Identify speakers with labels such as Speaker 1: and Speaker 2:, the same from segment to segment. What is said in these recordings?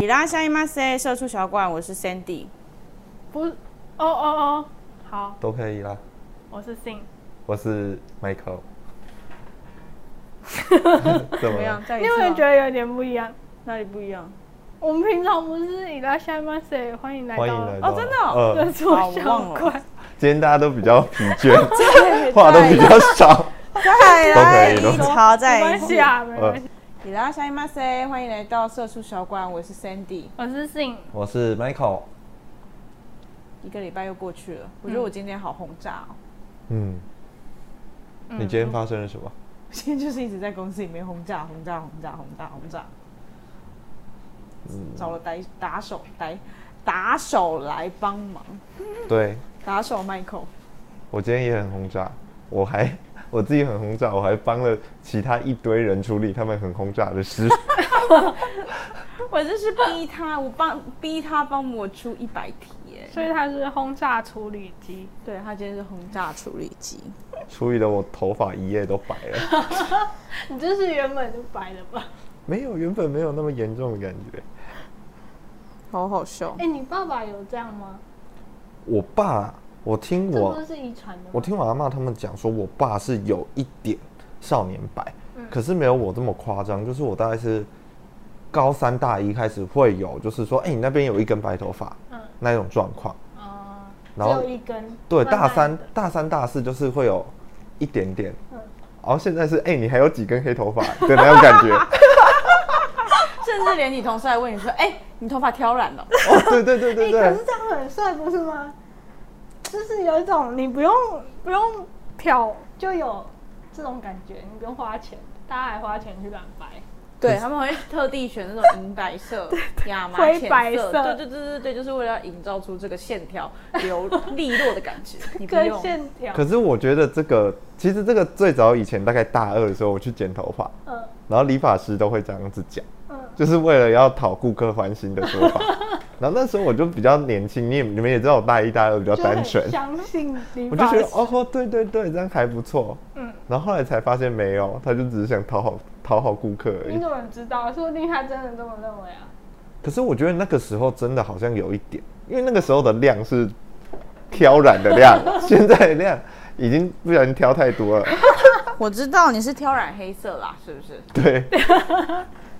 Speaker 1: 伊拉夏伊马塞社畜小馆，我是 Sandy。
Speaker 2: 不，哦哦哦，好，
Speaker 3: 都可以啦。
Speaker 2: 我是 Sing。
Speaker 3: 我是 Michael。怎
Speaker 1: 怎么样？？
Speaker 2: 你有没有觉得有点不一样？
Speaker 1: 哪里不一样？
Speaker 2: 我们平常不是伊拉夏马塞，欢迎来到
Speaker 1: 哦真的哦
Speaker 3: 呃
Speaker 2: 社畜
Speaker 1: 好我
Speaker 2: 小
Speaker 1: 忘了
Speaker 2: 馆。
Speaker 3: 今天大家都比较疲倦，
Speaker 1: 对
Speaker 3: 话都比较少。
Speaker 1: 再
Speaker 3: 都可以都可以
Speaker 1: 来一槽，
Speaker 2: 没
Speaker 1: 再一次
Speaker 2: 关系。啊，没关系。
Speaker 1: 伊拉夏伊马塞，欢迎来到社畜小馆，我是 Sandy。
Speaker 2: 我是 Sing，
Speaker 3: 我是 Michael。
Speaker 1: 一个礼拜又过去了，我觉得我今天好。轰炸哦。
Speaker 3: 嗯，你今天发生了什么？
Speaker 1: 今天就是一直在公司里面轰炸、轰炸、轰炸、轰炸、轰炸。找了打打手打打手来帮忙，
Speaker 3: 对
Speaker 1: 打手 Michael。
Speaker 3: 我今天也很轰炸，我还我自己很轰炸，我还帮了其他一堆人处理他们很轰炸的事。
Speaker 1: 我这是逼他，我帮逼他帮我出一百题耶。
Speaker 2: 所以他是轰炸处理机。
Speaker 1: 对他今天是轰炸处理机，
Speaker 3: 处理的我头发一夜都白了。
Speaker 2: 你这是原本就白了吧？
Speaker 3: 没有，原本没有那么严重的感觉。
Speaker 1: 好好笑
Speaker 2: 哎、。你爸爸有这样吗？
Speaker 3: 我爸，我听我
Speaker 2: 是遗传的吗？
Speaker 3: 我听我阿妈他们讲说，我爸是有一点少年白，
Speaker 2: 嗯
Speaker 3: 可是没有我这么夸张。就是我大概是高三大一开始会有，就是说，哎、你那边有一根白头发，
Speaker 2: 嗯
Speaker 3: 那一种状况。
Speaker 2: 啊，只
Speaker 3: 然后
Speaker 2: 有一根。
Speaker 3: 对，大三大三大四就是会有一点点，
Speaker 2: 嗯
Speaker 3: 然后现在是，哎、你还有几根黑头发 的那种感觉。
Speaker 1: 甚至连你同事还问你说：“哎、你头发挑染了。
Speaker 3: 哦，对对对对
Speaker 2: 哎、
Speaker 3: 对
Speaker 2: 可是，这样很帅，不是吗？就是有一种你不用不用漂就有这种感觉，你不用花钱，大家还花钱去染白。”
Speaker 1: 对，他们会特地选那种银白色、亚麻
Speaker 2: 灰
Speaker 1: 浅
Speaker 2: 白色
Speaker 1: 对对对对对，就是为了要营造出这个线条流 利落的感觉。你不
Speaker 2: 跟
Speaker 1: 用，
Speaker 2: 线条，
Speaker 3: 可是我觉得这个，其实这个最早以前大概大二的时候，我去剪头发，
Speaker 2: 嗯
Speaker 3: 然后理发师都会这样子讲。
Speaker 2: 嗯，
Speaker 3: 就是为了要讨顾客欢心的说法。然后那时候我就比较年轻，你也你们也知道我大一大二比较单纯，
Speaker 2: 相信理
Speaker 3: 我就。觉得哦，对对对，这样还不错。
Speaker 2: 嗯，
Speaker 3: 然后后来才发现没有，他就只是想讨好讨好顾客而已。
Speaker 2: 你怎么知道？说不定他真的这么认为啊。
Speaker 3: 可是我觉得那个时候真的好像有一点，因为那个时候的量是挑染的量，现在的量已经不小心挑太多了。
Speaker 1: 我知道你是挑染黑色啦，是不是？
Speaker 3: 对，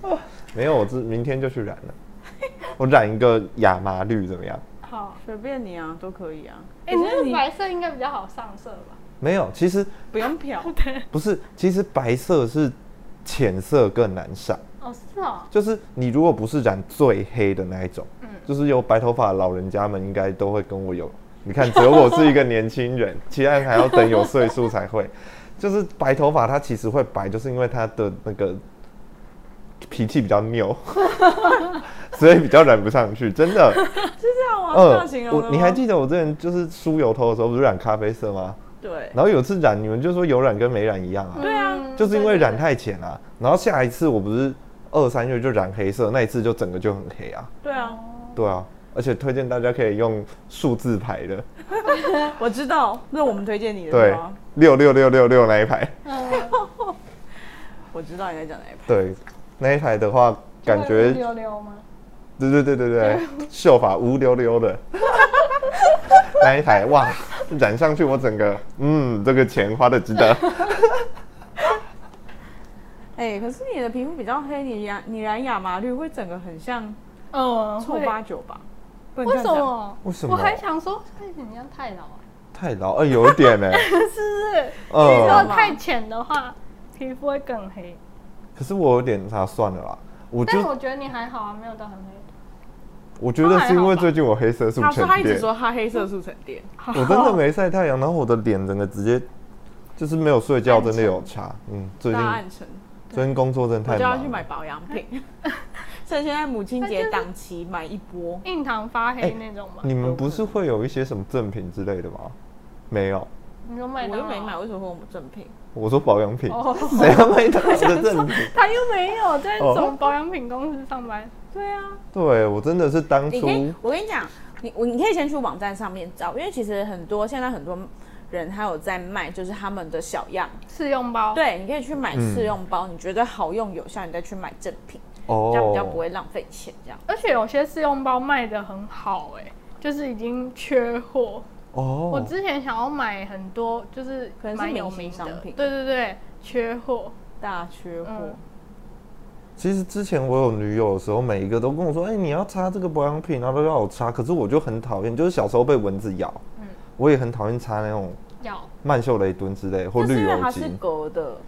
Speaker 3: 没有，我这明天就去染了。我染一个亚麻绿怎么样？
Speaker 2: 好，
Speaker 1: 随便你啊，都可以啊。
Speaker 2: 哎、
Speaker 1: 可是你
Speaker 2: 那个白色应该比较好上色吧？
Speaker 3: 没有，其实
Speaker 1: 不用漂，
Speaker 3: 不是，其实白色是浅色更难上。
Speaker 2: 哦，是哦。
Speaker 3: 就是你如果不是染最黑的那一种，
Speaker 2: 嗯
Speaker 3: 就是有白头发的老人家们应该都会跟我有。你看，只有我是一个年轻人，其他人还要等有岁数才会。就是白头发，它其实会白，就是因为它的那个脾气比较拗，所以比较染不上去。真的，
Speaker 1: 是这样吗？是这样形容
Speaker 3: 我你还记得我之前就是梳油头的时候，不是染咖啡色吗？
Speaker 1: 对
Speaker 3: 然后有次染，你们就说有染跟没染一样啊。
Speaker 1: 对啊，
Speaker 2: 嗯
Speaker 3: 就是因为染太浅啊。然后下一次我不是二三月就染黑色，那一次就整个就很黑啊。
Speaker 1: 对啊，
Speaker 3: 对啊，而且推荐大家可以用数字牌的，
Speaker 1: 我知道，那我们推荐你的
Speaker 3: 对六六六六六那一排，
Speaker 2: 嗯，
Speaker 1: 我知道你在讲哪一排。
Speaker 3: 对，那一台的话，感觉
Speaker 2: 溜溜吗？
Speaker 3: 对对对对对，秀发乌溜溜的，那一台哇，染上去我整个，嗯，这个钱花的值得。
Speaker 1: 哎、可是你的皮肤比较黑，你染你染亚麻绿会整个很像
Speaker 2: 嗯，
Speaker 1: 臭八九吧？
Speaker 2: 为？什么？
Speaker 3: 为什么
Speaker 2: 我还想说，哎，你这样太老啊，
Speaker 3: 太老，呃，有一点呢、
Speaker 2: 是不是？如
Speaker 3: 嗯
Speaker 2: 果，太浅的话，皮肤会更黑。
Speaker 3: 可是我有点他，算了啦，我就
Speaker 2: 但我觉得你还好啊，没有到很黑。
Speaker 3: 我觉得是因为最近我黑色素沉
Speaker 1: 他说他一直
Speaker 3: 淀，
Speaker 1: 说他黑色素沉淀，
Speaker 3: 我真的没晒太阳，然后我的脸整个直接就是没有睡觉，真的有差。嗯，最近
Speaker 1: 大暗沉，
Speaker 3: 最近工作真的太忙了。
Speaker 1: 我就要去买保养品，趁现在母亲节档期买一波。
Speaker 2: 印堂发黑那种吗？
Speaker 3: 你们不是会有一些什么赠品之类的吗？没有，
Speaker 2: 你说麦当劳
Speaker 1: 我又没买，为什么会有我们正品？
Speaker 3: 我说保养品，
Speaker 2: 哦，
Speaker 3: 谁要麦当劳的赠品？
Speaker 2: 他又没有在
Speaker 3: 哦
Speaker 2: 什么保养品公司上班。
Speaker 1: 对啊，
Speaker 3: 对我真的是当初
Speaker 1: 你可以，我跟你讲，你我你可以先去网站上面找，因为其实很多现在很多人他有在卖，就是他们的小样。
Speaker 2: 试用包，，
Speaker 1: 对，你可以去买
Speaker 3: 嗯
Speaker 1: 试用包，你觉得好用有效，你再去买正品，
Speaker 3: 哦
Speaker 1: 这样比较不会浪费钱。这样。
Speaker 2: 而且有些试用包卖的很好哎、就是已经缺货。
Speaker 3: 哦。
Speaker 2: 我之前想要买很多，就是
Speaker 1: 可能是
Speaker 2: 蛮有名
Speaker 1: 商品
Speaker 2: 对对对，缺货。
Speaker 1: 大缺货。
Speaker 2: 嗯
Speaker 3: 其实之前我有女友的时候，每一个都跟我说：“哎、你要擦这个保养品，然后都要我擦。”可是我就很讨厌，就是小时候被蚊子咬，
Speaker 2: 嗯
Speaker 3: 我也很讨厌擦那种
Speaker 2: 药
Speaker 3: 曼秀雷敦之类或
Speaker 1: 就是
Speaker 3: 绿油
Speaker 1: 它是
Speaker 3: 精。
Speaker 1: 隔的，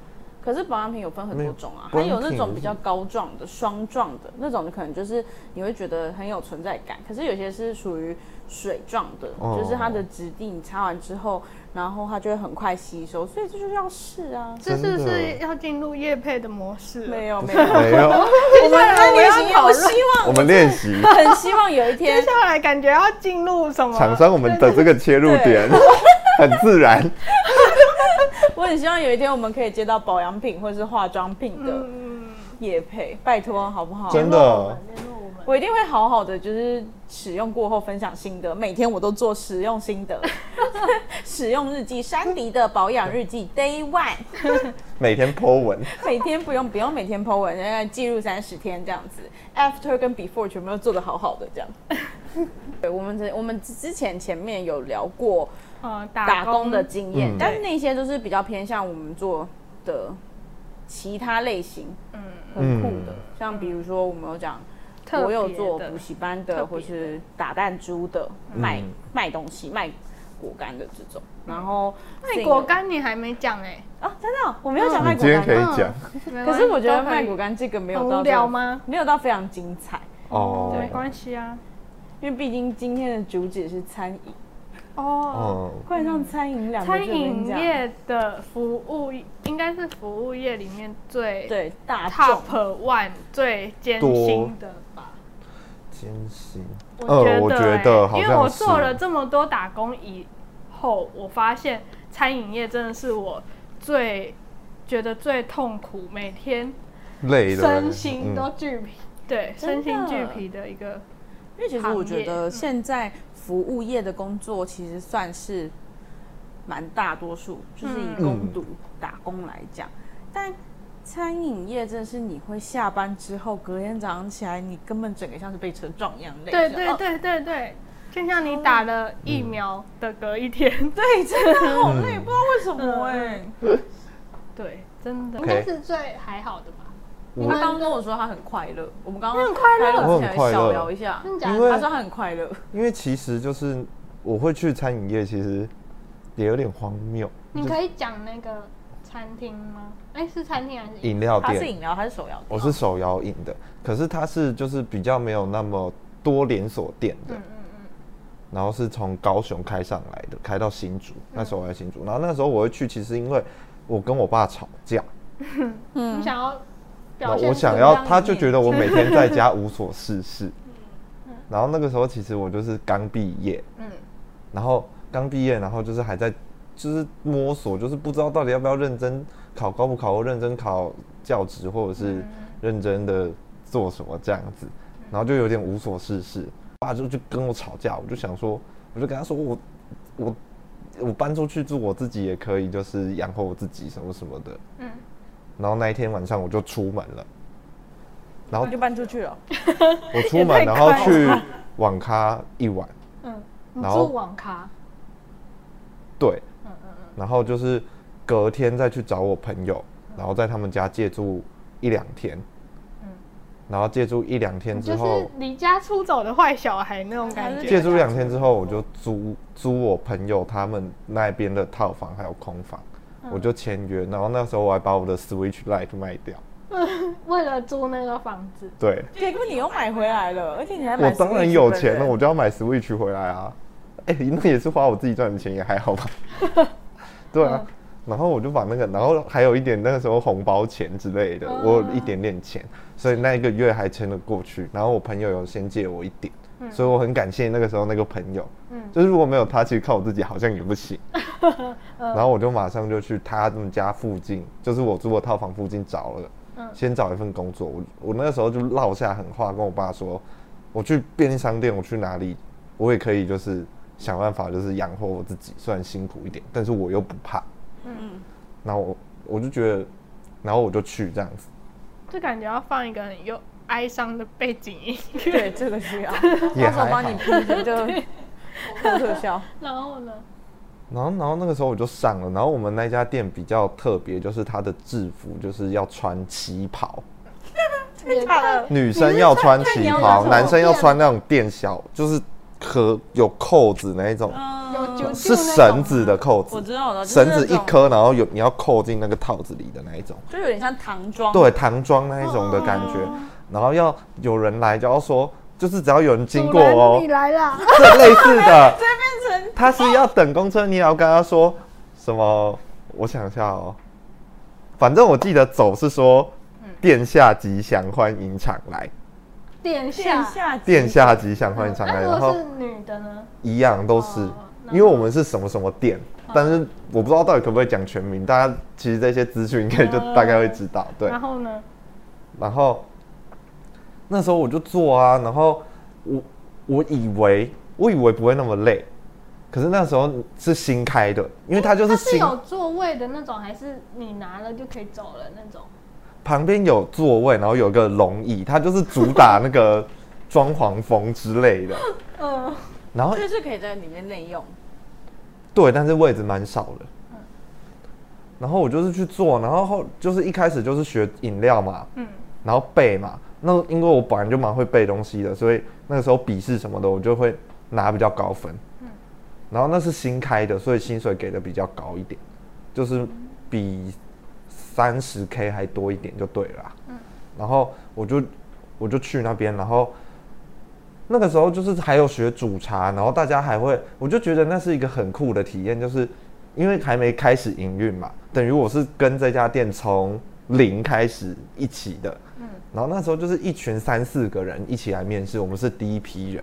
Speaker 1: 可是保养品有分很多种啊，
Speaker 3: 保养
Speaker 1: 它有那种比较膏状的、霜状的那种，可能就是你会觉得很有存在感。可是有些是属于水状的，
Speaker 3: 哦。
Speaker 1: 就是它的质地你擦完之后，然后它就会很快吸收，所以这就是要试啊。
Speaker 2: 这是是要进入业配的模式。
Speaker 1: 没有 没有，
Speaker 3: 没有，
Speaker 1: 我们练习，我
Speaker 2: 我要讨论。
Speaker 1: 希望
Speaker 3: 我们练习。
Speaker 1: 很希望有一天。
Speaker 2: 接，下来感觉要进入什么？
Speaker 3: 厂商我们的这个切入点。很自然。
Speaker 1: 我很希望有一天我们可以接到保养品或是化妆品的
Speaker 2: 嗯，
Speaker 1: 业配，拜托好不好？
Speaker 3: 真的。
Speaker 2: 联络我
Speaker 1: 一定会好好的，就是使用过后分享心得，每天我都做使用心得，使用日记，山迪的保养日记 Day One，
Speaker 3: 每天 Po 文，
Speaker 1: 每天不用不用每天 po 文，大概记录三十天这样子，After 跟 Before 全部都做的好好的这样。对，我们之我们之前前面有聊过
Speaker 2: 呃
Speaker 1: 打工的经验，
Speaker 3: 嗯
Speaker 1: 但是那些都是比较偏向我们做的其他类型，
Speaker 2: 嗯
Speaker 1: 很酷的，
Speaker 3: 嗯
Speaker 1: 像比如说我们有讲。
Speaker 2: 特
Speaker 1: 我有做补习班的，或是打弹珠的，卖
Speaker 3: 嗯
Speaker 1: 卖东西、卖果干的这种。然后
Speaker 2: 卖果干你还没讲哎、
Speaker 1: 啊，真的哦，我没有讲卖
Speaker 3: 你今天
Speaker 1: 果干的。
Speaker 3: 可以讲
Speaker 2: 嗯
Speaker 1: 可是我觉得卖果干这个没有到无
Speaker 2: 聊吗？
Speaker 1: 没有到非常精彩，
Speaker 3: 哦。
Speaker 2: 没关系啊。
Speaker 1: 因为毕竟今天的主旨是餐饮，
Speaker 2: 哦，
Speaker 3: 哦，
Speaker 1: 冠上餐饮两个
Speaker 2: 餐饮业的服务应该是服务业里面最
Speaker 1: 对大
Speaker 2: top one 最艰辛的吧。
Speaker 3: 艰辛。
Speaker 2: 我
Speaker 3: 呃
Speaker 2: 觉得、
Speaker 3: 我觉
Speaker 2: 欸
Speaker 3: 得好像
Speaker 2: 因为我做了这么多打工以后，我发现餐饮业真的是我最觉得最痛苦，每天
Speaker 3: 累的，
Speaker 2: 身心
Speaker 3: 嗯
Speaker 2: 都俱疲，对，身心俱疲的一个。
Speaker 1: 因为其实我觉得
Speaker 2: 嗯。
Speaker 1: 现在服务业的工作其实算是蛮大多数，就是以
Speaker 2: 嗯。
Speaker 1: 工读、打工来讲，但餐饮业真的是你会下班之后，隔天早上起来，你根本整个像是被车撞一样累。
Speaker 2: 对对对对对，就像你打了疫苗的隔一天，
Speaker 1: 对，真的好累，
Speaker 3: 嗯
Speaker 1: 不知道为什么哎、
Speaker 2: 对，真的应该是最还好的吧？
Speaker 3: 我
Speaker 1: 他刚刚跟我说他很快乐，我们刚刚
Speaker 2: 快乐
Speaker 1: 开录之前
Speaker 3: 我很快乐
Speaker 1: 小聊一下，
Speaker 2: 真的假
Speaker 3: 因为
Speaker 2: 的？
Speaker 1: 他说他很快乐，
Speaker 3: 因为其实就是我会去餐饮业，其实也有点荒谬。
Speaker 2: 你可以讲那个餐厅吗？哎，是餐厅还是
Speaker 3: 饮料店，
Speaker 1: 它是饮料，还是手摇，
Speaker 3: 我是手摇饮的，可是它是就是比较没有那么多连锁店的，
Speaker 2: 嗯嗯嗯，
Speaker 3: 然后是从高雄开上来的，开到新竹，那时候我在新竹，然后那时候我会去，其实因为我跟我爸吵架，
Speaker 2: 你想要表现
Speaker 3: 我想要，他就觉得我每天在家无所事事，然后那个时候其实我就是刚毕业，
Speaker 2: 嗯。
Speaker 3: 然后刚毕业，然后就是还在就是摸索，就是不知道到底要不要认真考高不考或认真考教职，或者是认真的做什么这样子，然后就有点无所事事。爸就就跟我吵架，我就想说，我就跟他说我我我搬出去住我自己也可以，就是养活我自己什么什么的。
Speaker 2: 嗯，
Speaker 3: 然后那一天晚上我就出门了，然后
Speaker 1: 就搬出去了。
Speaker 3: 我出门然后去网咖一晚，
Speaker 2: 嗯，你
Speaker 3: 然后
Speaker 2: 住网咖，
Speaker 3: 对，然后就是隔天再去找我朋友，然后在他们家借住一两天，然后借住一两天
Speaker 2: 嗯，就是
Speaker 3: 之后，
Speaker 2: 离家出走的坏小孩那种感觉。
Speaker 3: 借住两天之后，我就租租我朋友他们那边的套房还有空房，
Speaker 2: 嗯。
Speaker 3: 我就签约，然后那时候我还把我的 Switch Lite 卖掉，
Speaker 2: 为了租那个房子，
Speaker 3: 对。
Speaker 1: 结果你又买回来了，而且你还买
Speaker 3: 我当然有钱了，我就要买 Switch 回来啊，哎、那也是花我自己赚的钱，也还好吧，对啊。然后我就把那个，然后还有一点那个时候红包钱之类的，我有一点点钱，所以那一个月还撑得过去。然后我朋友有先借我一点，所以我很感谢那个时候那个朋友。嗯就是如果没有他，其实靠我自己好像也不行。然后我就马上就去他们家附近，就是我住的套房附近找了，先找一份工作。我我那个时候就落下狠话跟我爸说，我去便利商店，我去哪里，我也可以就是想办法就是养活我自己，虽然辛苦一点，但是我又不怕。
Speaker 1: 嗯，
Speaker 3: 然后我我就觉得，然后我就去这样子。
Speaker 2: 就感觉要放一个很又哀伤的背景音乐，
Speaker 1: 对，这个需要，
Speaker 3: 也
Speaker 1: 到时候帮你拼成就做特效。
Speaker 2: 然后呢，
Speaker 3: 然后，然后那个时候我就上了。然后我们那家店比较特别，就是它的制服就是要穿旗袍，女生要穿旗袍，男生要穿那种店小，就是和有扣子那一种，
Speaker 2: 有
Speaker 3: 是绳子的扣子
Speaker 1: 我，知道，我知道，就是
Speaker 3: 绳
Speaker 1: 那，
Speaker 3: 子一颗，然后有你要扣进那个套子里的那一种，
Speaker 1: 就有点像唐装。
Speaker 3: 对，唐装那一种的感觉。然后要有人来就要说，就是只要有人经过哦
Speaker 2: 你，来啦，
Speaker 3: 这类似的，
Speaker 1: 变成
Speaker 3: 他是要等公车，你也要跟他说什么？我想一下哦，反正我记得走是说殿下吉祥，欢迎常来。
Speaker 2: 殿
Speaker 1: 殿
Speaker 2: 下。
Speaker 1: 下
Speaker 3: 殿下吉祥，欢迎常来。
Speaker 2: 那如
Speaker 3: 然后
Speaker 2: 果是女的呢？
Speaker 3: 一样都是因为我们是什么什么店，但是我不知道到底可不可以讲全名，大家其实这些资讯应该就大概会知道。对，
Speaker 2: 然后呢？
Speaker 3: 然后那时候我就做啊，然后我我以为我以为不会那么累，可是那时候是新开的，因为它就是
Speaker 2: 它是
Speaker 3: 新，
Speaker 2: 有座位的那种，还是你拿了就可以走了那种？
Speaker 3: 旁边有座位，然后有个龙椅，它就是主打那个 装潢风之类的。
Speaker 2: 嗯，
Speaker 3: 然后
Speaker 1: 就是可以在里面内用。
Speaker 3: 对，但是位置蛮少的。然后我就是去做，然后后就是一开始就是学饮料嘛，
Speaker 2: 嗯，
Speaker 3: 然后背嘛。那因为我本来就蛮会背东西的，所以那个时候笔试什么的，我就会拿比较高分。嗯然后那是新开的，所以薪水给的比较高一点，就是比三十 K 还多一点就对了啦。然后我就我就去那边，然后那个时候就是还有学煮茶，然后大家还会，我就觉得那是一个很酷的体验，就是因为还没开始营运嘛，等于我是跟这家店从零开始一起的，嗯。然后那时候就是一群三四个人一起来面试，我们是第一批人，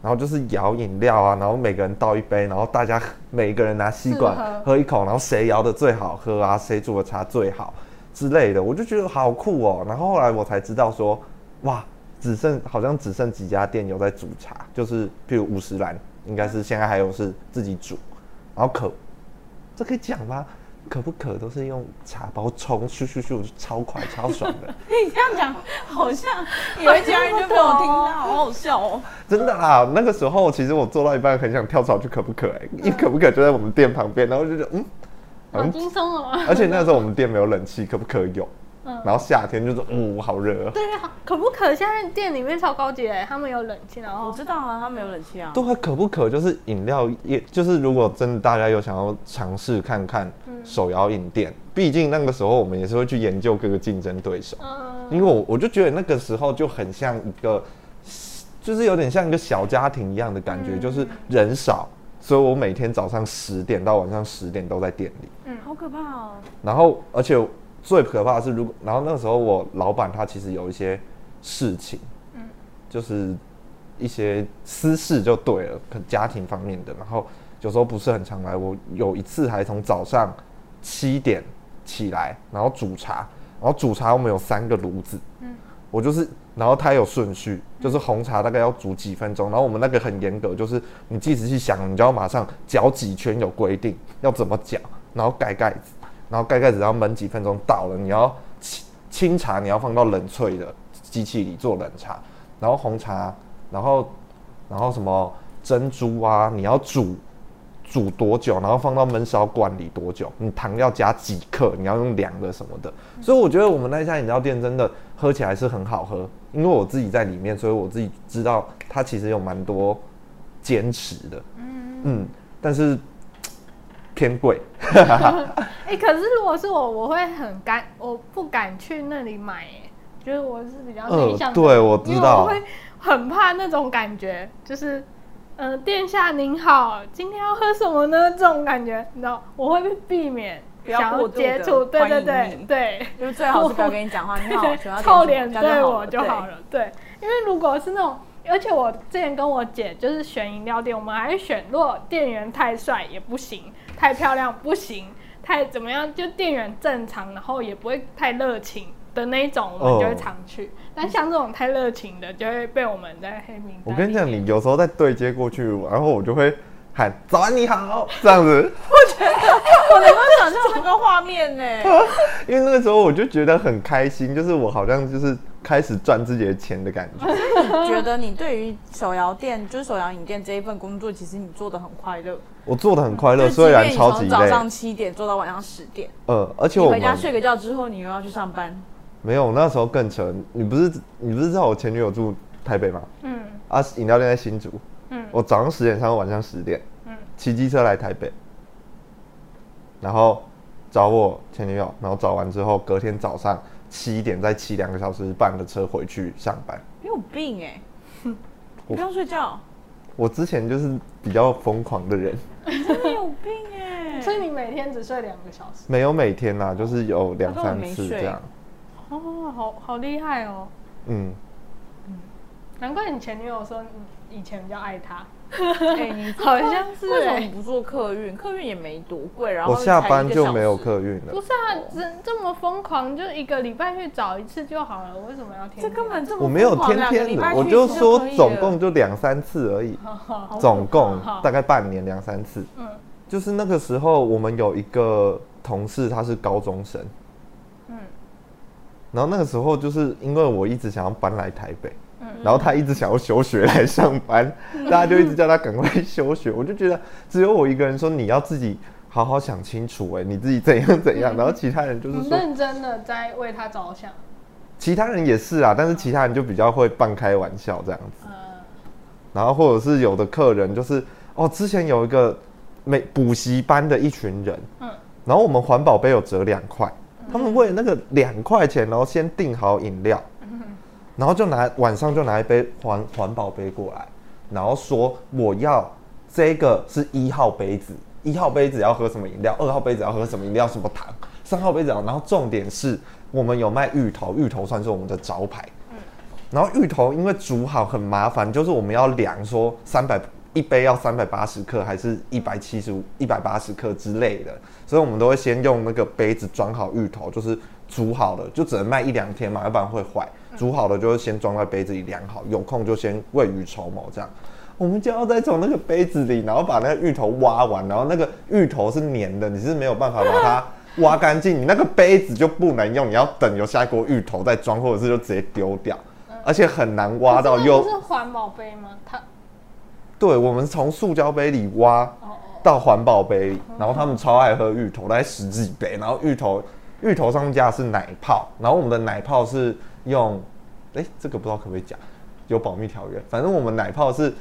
Speaker 3: 然后就是摇饮料啊，然后每个人倒一杯，然后大家每个人拿吸管
Speaker 2: 喝
Speaker 3: 喝一口，然后谁摇的最好喝啊，谁煮的茶最好之类的，我就觉得好酷哦。然后后来我才知道说，哇，只剩好像只剩几家店有在煮茶，就是譬如五十岚，应该是现在还有是自己煮，然后可这可以讲吗？可不可都是用茶包冲，咻咻咻，超快超爽的。
Speaker 1: 你这样讲，好像有一家人就被我听到，好好笑哦。
Speaker 3: 真的啦，那个时候其实我做到一半很想跳槽去可不可、欸，因为可不可就在我们店旁边，然后就觉得嗯，好
Speaker 2: 轻松哦。
Speaker 3: 而且那时候我们店没有冷气，可不可有？
Speaker 2: 嗯。
Speaker 3: 然后夏天就是嗯好热。哦，
Speaker 2: 对啊，可不可？现在店里面超高级哎，他们有冷气，然后
Speaker 1: 我知道啊，他没有冷气啊。
Speaker 3: 对啊，可不可？就是饮料也，就是如果真的大家有想要尝试看看手摇饮店，毕竟那个时候我们也是会去研究各个竞争对手，
Speaker 2: 嗯，
Speaker 3: 因为我我就觉得那个时候就很像一个，就是有点像一个小家庭一样的感觉，就是人少，所以我每天早上十点到晚上十点都在店里，嗯。
Speaker 1: 好可怕哦。
Speaker 3: 然后而且最可怕的是，如果然后那个时候我老板他其实有一些事情，嗯就是一些私事就对了，可家庭方面的，然后有时候不是很常来。我有一次还从早上七点起来，然后煮茶，然后煮茶我们有三个炉子，嗯我就是，然后它有顺序，就是红茶大概要煮几分钟，然后我们那个很严格，就是你即使去想，你就要马上搅几圈有规定，要怎么搅，然后盖盖子，然后盖盖子然后焖几分钟，到了你要清清茶你要放到冷萃的机器里做冷茶，然后红茶，然后然后什么珍珠啊，你要煮煮多久，然后放到焖烧罐里多久，你糖要加几克，你要用量的什么的。所以我觉得我们那家饮料店真的喝起来是很好喝，因为我自己在里面，所以我自己知道它其实有蛮多坚持的。嗯但是偏贵。
Speaker 2: 哎、可是如果是我，我会很敢，我不敢去那里买，哎，就是我是比较内向的、
Speaker 3: 呃对我知
Speaker 2: 因为
Speaker 3: 道
Speaker 2: 我会很怕那种感觉，就是，嗯、殿下您好，今天要喝什么呢？这种感觉，你知道，我会避免
Speaker 1: 不要
Speaker 2: 想
Speaker 1: 过度地
Speaker 2: 接触，对对对对。
Speaker 1: 就是最好是不要跟你讲话，你好，
Speaker 2: 臭脸对
Speaker 1: 对
Speaker 2: 我就好。了。对，因为如果是那种，而且我之前跟我姐就是选饮料店，我们还会选，如果店员太帅也不行，太漂亮不行，太怎么样，就店员正常，然后也不会太热情的那一种，我们就会
Speaker 3: 哦
Speaker 2: 常去。但像这种太热情的，就会被我们在黑名单。
Speaker 3: 我跟你讲，你有时候在对接过去，然后我就会喊早安你好这样子，
Speaker 1: 我觉得我能够想象那个画面呢。
Speaker 3: 因为那个时候我就觉得很开心，就是我好像就是开始赚自己的钱的感觉。
Speaker 1: 觉得你对于手摇店，就是手摇饮店这一份工作，其实你做的很快乐。
Speaker 3: 我做的很快乐，
Speaker 1: 就
Speaker 3: 虽然超级累，
Speaker 1: 早上七点做到晚上十点，
Speaker 3: 呃，而且我们
Speaker 1: 回家睡个觉之后，你又要去上班。
Speaker 3: 没有，那时候更扯。你不是你不是知道我前女友住台北吗？
Speaker 2: 嗯
Speaker 3: 啊，饮料店在新竹。
Speaker 2: 嗯
Speaker 3: 我早上十点上，晚上十点，
Speaker 2: 嗯
Speaker 3: 骑机车来台北，然后找我前女友，然后找完之后，隔天早上七点再骑两个小时半的车回去上班。
Speaker 1: 你有病哎、
Speaker 3: 我
Speaker 1: 不要睡觉，
Speaker 3: 我之前就是比较疯狂的人，
Speaker 1: 真的有病哎、
Speaker 2: 所以你每天只睡两个小时，
Speaker 3: 没有每天啦，就是有两三次这样。
Speaker 2: 哦，好好厉害哦。
Speaker 3: 嗯，
Speaker 2: 难怪你前女友说你以前比较爱她。
Speaker 1: 哎、你
Speaker 2: 好像是
Speaker 1: 为什
Speaker 2: 哎
Speaker 1: 么不做客运？客运也没多贵，然后
Speaker 3: 我下班就没有。客运了。
Speaker 2: 不是啊，这这么疯狂，就一个礼拜去找一次就好了，为什么要天天？
Speaker 1: 这根本这么
Speaker 3: 我没有天天的，我就说总共就两三次而已，总共大概半年两三次。
Speaker 2: 嗯
Speaker 3: 就是那个时候，我们有一个同事，他是高中生，
Speaker 2: 嗯
Speaker 3: 然后那个时候就是因为我一直想要搬来台北，
Speaker 2: 嗯
Speaker 3: 然后他一直想要休学来上班，大家就一直叫他赶快休学。我就觉得只有我一个人说你要自己好好想清楚，哎，你自己怎样怎样，然后其他人就是
Speaker 2: 认真的在为他着想。
Speaker 3: 其他人也是啊，但是其他人就比较会半开玩笑这样子。
Speaker 2: 嗯
Speaker 3: 然后或者是有的客人就是哦，之前有一个美补习班的一群人，
Speaker 2: 嗯
Speaker 3: 然后我们环保杯有折两块，他们为了那个两块钱，然后先订好饮料，然后就拿晚上就拿一杯环环保杯过来，然后说我要这个是一号杯子，一号杯子要喝什么饮料，二号杯子要喝什么饮料，什么糖，三号杯子要，然后重点是我们有卖芋头，芋头算是我们的招牌。然后芋头因为煮好很麻烦，就是我们要量说三百一杯要三百八十克，还是一百七十五、一百八十克之类的，所以我们都会先用那个杯子装好芋头，就是煮好了，就只能卖一两天嘛，要不然会坏。煮好了就会先装在杯子里量好，有空就先未雨绸缪这样。我们就要再从那个杯子里，然后把那个芋头挖完，然后那个芋头是黏的，你是没有办法把它 挖干净，你那个杯子就不能用，你要等有下一锅芋头再装，或者是就直接丢掉，而且很难挖到又
Speaker 2: 是环保杯吗？它
Speaker 3: 对，我们从塑胶杯里挖到环保杯里，然后他们超爱喝芋头，大概十几杯，然后芋头芋头上面加的是奶泡，然后我们的奶泡是用，哎、这个不知道可不可以讲，有保密条约，反正我们奶泡是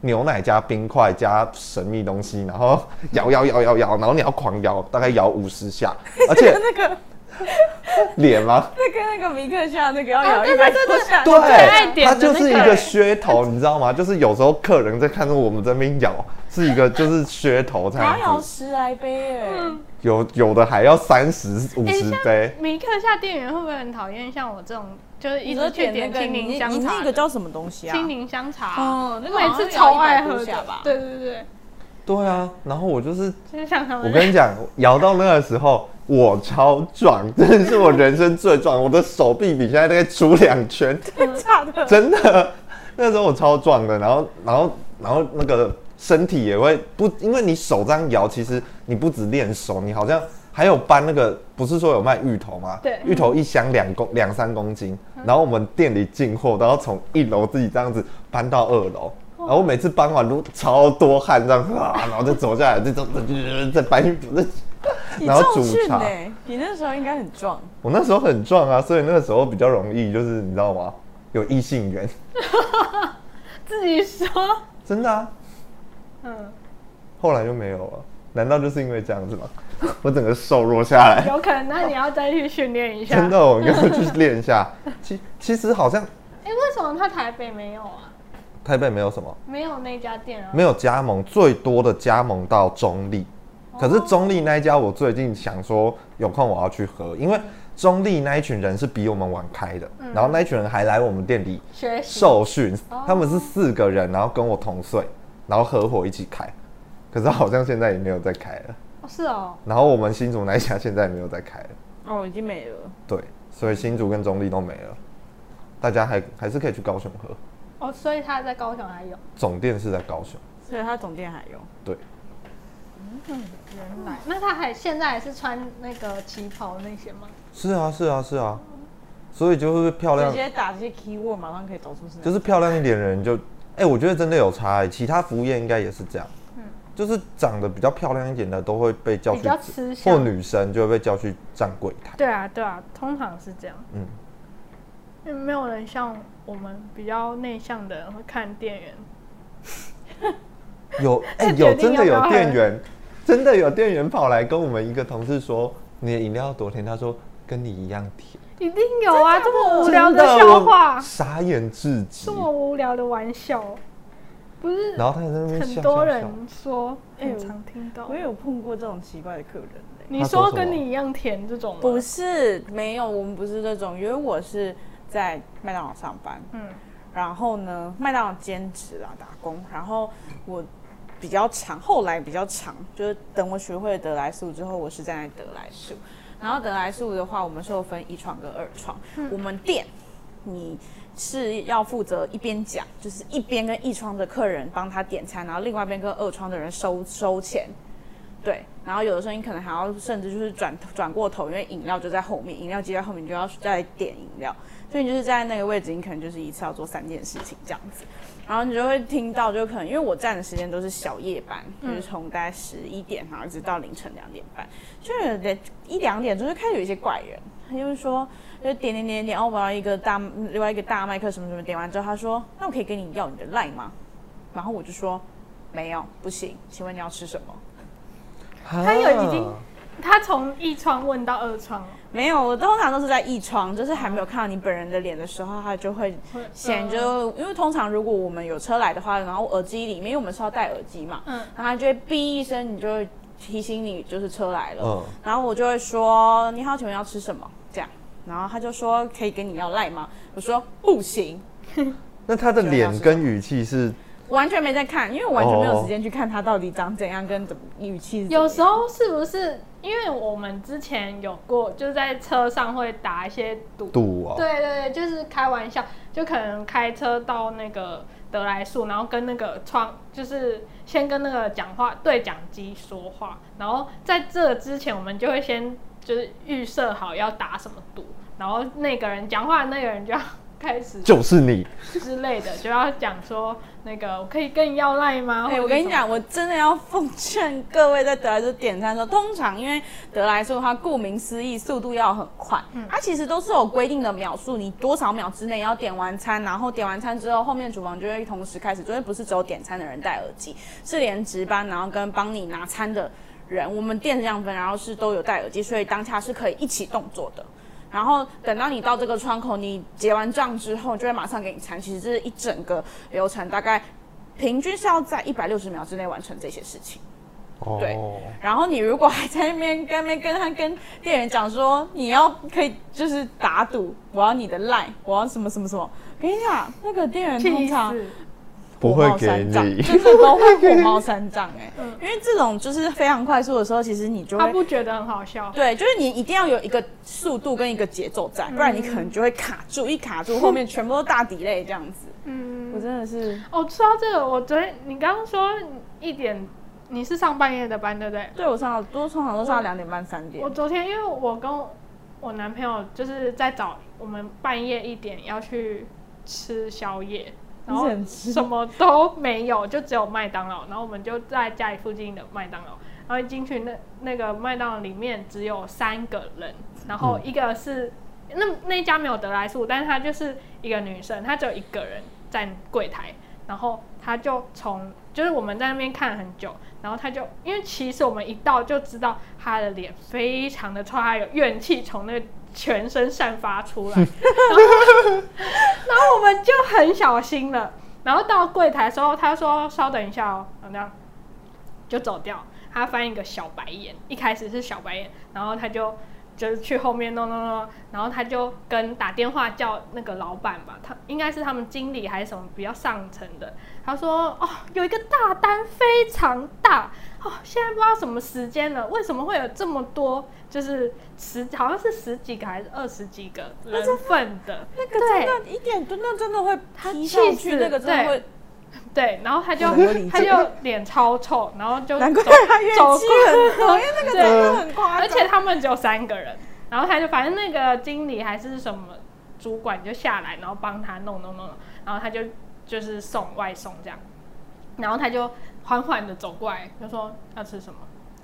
Speaker 3: 牛奶加冰块加神秘东西，然后 摇摇摇摇摇，然后你要狂摇，大概摇五十下，而且
Speaker 1: 那个
Speaker 3: 脸吗？
Speaker 1: 那跟那个米克夏那个要摇一百多下，
Speaker 3: 对，
Speaker 2: 点
Speaker 3: 它就是一个噱头，你知道吗？就是有时候客人在看着我们这边摇，是一个就是噱头这
Speaker 1: 哪有
Speaker 3: 样子，
Speaker 1: 十来杯哎、
Speaker 3: 有有的还要三十五十杯。
Speaker 2: 米克下店员会不会很讨厌像我这种，就是一直去点
Speaker 1: 那个
Speaker 2: 青柠香茶你？
Speaker 1: 那个叫什么东西啊？
Speaker 2: 青柠香茶，
Speaker 1: 哦那个
Speaker 2: 每
Speaker 1: 好像
Speaker 2: 次超
Speaker 1: 要100多
Speaker 2: 爱喝的
Speaker 1: 下吧。
Speaker 2: 对对对，
Speaker 3: 对啊，然后我就是，
Speaker 2: 就是像他们。
Speaker 3: 我跟你讲，摇到那个时候我超壮，真的是我人生最壮，我的手臂比现在大概粗两圈，
Speaker 1: 假的，
Speaker 3: 真的，那时候我超壮的，然后然后然后那个身体也会不，因为你手这样摇，其实你不止练手，你好像还有搬那个，不是说有卖芋头吗？
Speaker 2: 对
Speaker 3: 芋头一箱两公两三公斤，然后我们店里进货都要从一楼自己这样子搬到二楼。然后我每次搬完都超多汗，这样啊，然后再走下来，再走，再再搬芋头，然后煮茶
Speaker 1: 哎、你那时候应该很壮。
Speaker 3: 我那时候很壮啊，所以那个时候比较容易，就是你知道吗？有异性缘，
Speaker 2: 自己说，
Speaker 3: 真的啊。
Speaker 2: 嗯，
Speaker 3: 后来就没有了，难道就是因为这样子吗？我整个瘦弱下来，
Speaker 2: 有可能，那你要再去训练一下。
Speaker 3: 真的，我应该会去练一下。其其实好像
Speaker 2: 哎、为什么他台北没有啊？
Speaker 3: 台北没有什么，
Speaker 2: 没有那家店啊？
Speaker 3: 没有加盟，最多的加盟到中立。可是中立那一家，我最近想说有空我要去喝，因为中立那一群人是比我们晚开的，然后那一群人还来我们店里
Speaker 2: 学
Speaker 3: 受训
Speaker 2: 哦，
Speaker 3: 他们是四个人，然后跟我同岁，然后合伙一起开。可是好像现在也没有再开了。
Speaker 2: 哦是哦，
Speaker 3: 然后我们新竹那一家现在也没有再开了。
Speaker 1: 哦，已经没了。
Speaker 3: 对，所以新竹跟中立都没了，大家还还是可以去高雄喝，
Speaker 2: 哦，所以他在高雄还有，
Speaker 3: 总店是在高雄。
Speaker 1: 所以他总店还有。
Speaker 3: 对，
Speaker 2: 原来，那他还现在还是穿那个旗袍那些吗？
Speaker 3: 是啊，是啊，是啊，所以就是漂亮
Speaker 1: 直，接打这些 keyword，马上可以找出是哪
Speaker 3: 就是漂亮一点的人就，哎、我觉得真的有差、欸，其他服务业应该也是这样，就是长得比较漂亮一点的都会被叫去
Speaker 2: 比较吃
Speaker 3: 或。女生就会被叫去站柜台，
Speaker 2: 对啊，对啊，通常是这样。
Speaker 3: 嗯，
Speaker 2: 因为没有人像我们比较内向的人会看店员。
Speaker 3: 有哎、有真的有店员，真的有店员跑来跟我们一个同事说，你的饮料多甜，他说跟你一样甜，
Speaker 2: 一定有啊，这么无聊的笑
Speaker 3: 我
Speaker 2: 话，
Speaker 3: 傻眼至极。
Speaker 2: 这。么无聊的玩笑，不是
Speaker 3: 然后他还在那边笑
Speaker 2: 很多人
Speaker 3: 笑
Speaker 2: 说，
Speaker 1: 哎
Speaker 2: 很常听到。
Speaker 1: 我。也有碰过这种奇怪的客人、欸。
Speaker 2: 你
Speaker 3: 他说
Speaker 2: 跟你一样甜这种吗？
Speaker 1: 不是，没有，我们不是这种，因为我是在麦当劳上班，
Speaker 2: 嗯，
Speaker 1: 然后呢，麦当劳兼职啊，打工，然后我比较长，后来比较长，就是等我学会了德莱素之后，我是站在德莱素，然后德莱素的话，我们是有分一窗跟二窗，我们店你是要负责一边讲，就是一边跟一窗的客人帮他点餐，然后另外一边跟二窗的人收收钱。对，然后有的时候你可能还要甚至就是转转过头，因为饮料就在后面，饮料机在后面，你就要再点饮料，所以你就是在那个位置，你可能就是一次要做三件事情这样子，然后你就会听到，就可能因为我站的时间都是小夜班，就是从大概十一点，然后一直到凌晨两点半，就有点一两点就是开始有一些怪人，他就是说就点点点点，哦，我要一个大另外一个大麦克什么什么，点完之后他说，那我可以跟你要你的 line 吗？然后我就说没有，不行，请问你要吃什么？
Speaker 2: 他有已经
Speaker 3: 啊
Speaker 2: 他从一窗问到二窗哦，
Speaker 1: 没有，我通常都是在一窗，就是还没有看到你本人的脸的时候，他就会显就，因为通常如果我们有车来的话，然后耳机里面，因为我们是要戴耳机嘛，
Speaker 2: 嗯。
Speaker 1: 然后他就会哔一声，你就会提醒你就是车来了，
Speaker 3: 嗯。
Speaker 1: 然后我就会说你好，请问要吃什么？这样，然后他就说可以跟你要赖吗？我说不行，
Speaker 3: 那他的脸跟语气是？
Speaker 1: 完全没在看，因为我完全没有
Speaker 3: 哦。
Speaker 1: 时间去看他到底长怎样跟怎么语气。
Speaker 2: 有时候是不是因为我们之前有过，就是在车上会打一些赌，
Speaker 3: 赌哦，
Speaker 2: 对对对，就是开玩笑，就可能开车到那个德莱树，然后跟那个窗，就是先跟那个讲话对讲机说话，然后在这之前，我们就会先就是预设好要打什么赌，然后那个人讲话那个人就要开始
Speaker 3: 就是你，
Speaker 2: 之类的，就要讲说那个我可以跟你要赖吗？
Speaker 1: 哎、我跟你讲，我真的要奉劝各位在德莱斯点餐的时候，通常因为德莱素它顾名思义，速度要很快，它其实都是有规定的秒数，你多少秒之内要点完餐，然后点完餐之后，后面厨房就会同时开始，因为不是只有点餐的人戴耳机，是连值班然后跟帮你拿餐的人，我们店这样分，然后是都有戴耳机，所以当下是可以一起动作的。然后等到你到这个窗口，你结完账之后，就会马上给你餐。其实这是一整个流程，大概平均是要在一百六十秒之内完成这些事情。对
Speaker 3: 哦，
Speaker 1: 然后你如果还在那边跟那边跟他跟店员讲说你要可以就是打赌，我要你的 line，我要什么什么什么，我跟你讲，那个店员通常
Speaker 2: 死。
Speaker 3: 不会给
Speaker 1: 火冒三丈。
Speaker 3: 你，
Speaker 1: 真的都会火冒三丈哎、因为这种就是非常快速的时候，其实你就
Speaker 2: 他不觉得很好笑，
Speaker 1: 对，就是你一定要有一个速度跟一个节奏在，不然你可能就会卡住，一卡住 后面全部都大 delay 这样子。
Speaker 2: 嗯。
Speaker 1: 我，真的是，
Speaker 2: 哦，说到这个，我昨天你刚刚说一点，你是上半夜的班，对不对？
Speaker 1: 对我上多通常都上到两点半三点。
Speaker 2: 我。昨天因为我跟我男朋友就是在找我们半夜一点要去吃宵夜，然后什么都没有，就只有麦当劳，然后我们就在家里附近的麦当劳，然后一进去那那个麦当劳里面只有三个人，然后一个是。那那家没有得来速，但是她就是一个女生，她只有一个人站柜台，然后她就从就是我们在那边看了很久，然后她就因为其实我们一到就知道她的脸非常的臭，她有怨气从那个全身散发出来，然后然后我们就很小心了，然后到柜台的时候，他说稍等一下哦，然后这样就走掉，他翻一个小白眼，一开始是小白眼，然后他就。就去后面弄弄弄，然后他就跟打电话叫那个老板吧，他应该是他们经理还是什么比较上层的。他说哦，有一个大单非常大哦，现在不知道什么时间了，为什么会有这么多？就是十好像是十几个还是二十几个人份的，
Speaker 1: 那个真的一点都那真的会
Speaker 2: 他
Speaker 1: 踢上去，
Speaker 2: 气死
Speaker 1: 那个真的会
Speaker 2: 对，然后他就他就脸超臭，然后就
Speaker 1: 难怪
Speaker 2: 走
Speaker 1: 他怨
Speaker 2: 走
Speaker 1: 气很多，因为那个
Speaker 2: 对
Speaker 1: 真的很夸张。
Speaker 2: 而且他们只有三个人，然后他就反正那个经理还是什么主管就下来，然后帮他弄弄弄，然后他就就是送外送这样，然后他就缓缓的走过来，就说要吃什么。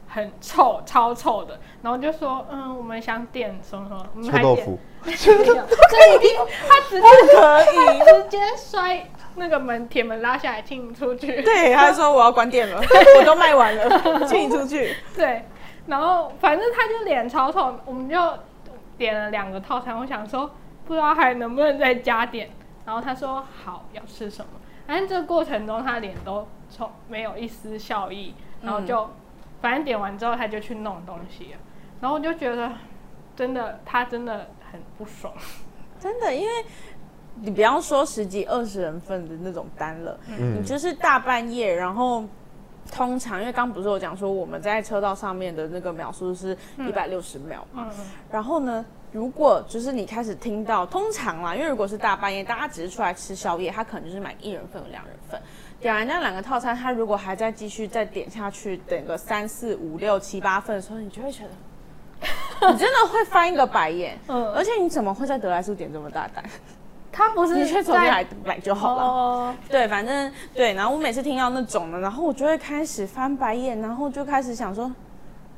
Speaker 2: 很臭，超臭的，然后就说，嗯，我们想点什么什么，我们还点
Speaker 3: 臭豆腐，
Speaker 2: 没有，这已经他直接
Speaker 1: 可以。
Speaker 2: 直接摔那个门铁门拉下来，请你出去。
Speaker 1: 对，他说我要关店了，我都卖完了，请你出去。
Speaker 2: 对，然后反正他就脸超臭，我们就点了两个套餐。我想说，不知道还能不能再加点。然后他说好，要吃什么？反正这个过程中他脸都臭，没有一丝笑意。然后就、反正点完之后他就去弄东西了。然后我就觉得，真的他真的很不爽。
Speaker 1: 真的，因为你不要说十几二十人份的那种单了，
Speaker 3: 嗯
Speaker 1: 你就是大半夜，然后通常因为刚不是有讲说我们在车道上面的那个秒数是一百六十秒嘛，
Speaker 2: 嗯，
Speaker 1: 然后呢，如果就是你开始听到，通常啦，因为如果是大半夜，大家只是出来吃宵夜，他可能就是买一人份、两人份。点完那两个套餐，他如果还在继续再点下去，等个三四五六七八份的时候，你就会觉得，你真的会翻一个白眼。
Speaker 2: 嗯
Speaker 1: 而且你怎么会在德莱素点这么大单？
Speaker 2: 他不是
Speaker 1: 你去走进
Speaker 2: 在
Speaker 1: 来买就好了。
Speaker 2: 哦，
Speaker 1: 对，反正对，然后我每次听到那种的，然后我就会开始翻白眼，然后就开始想说，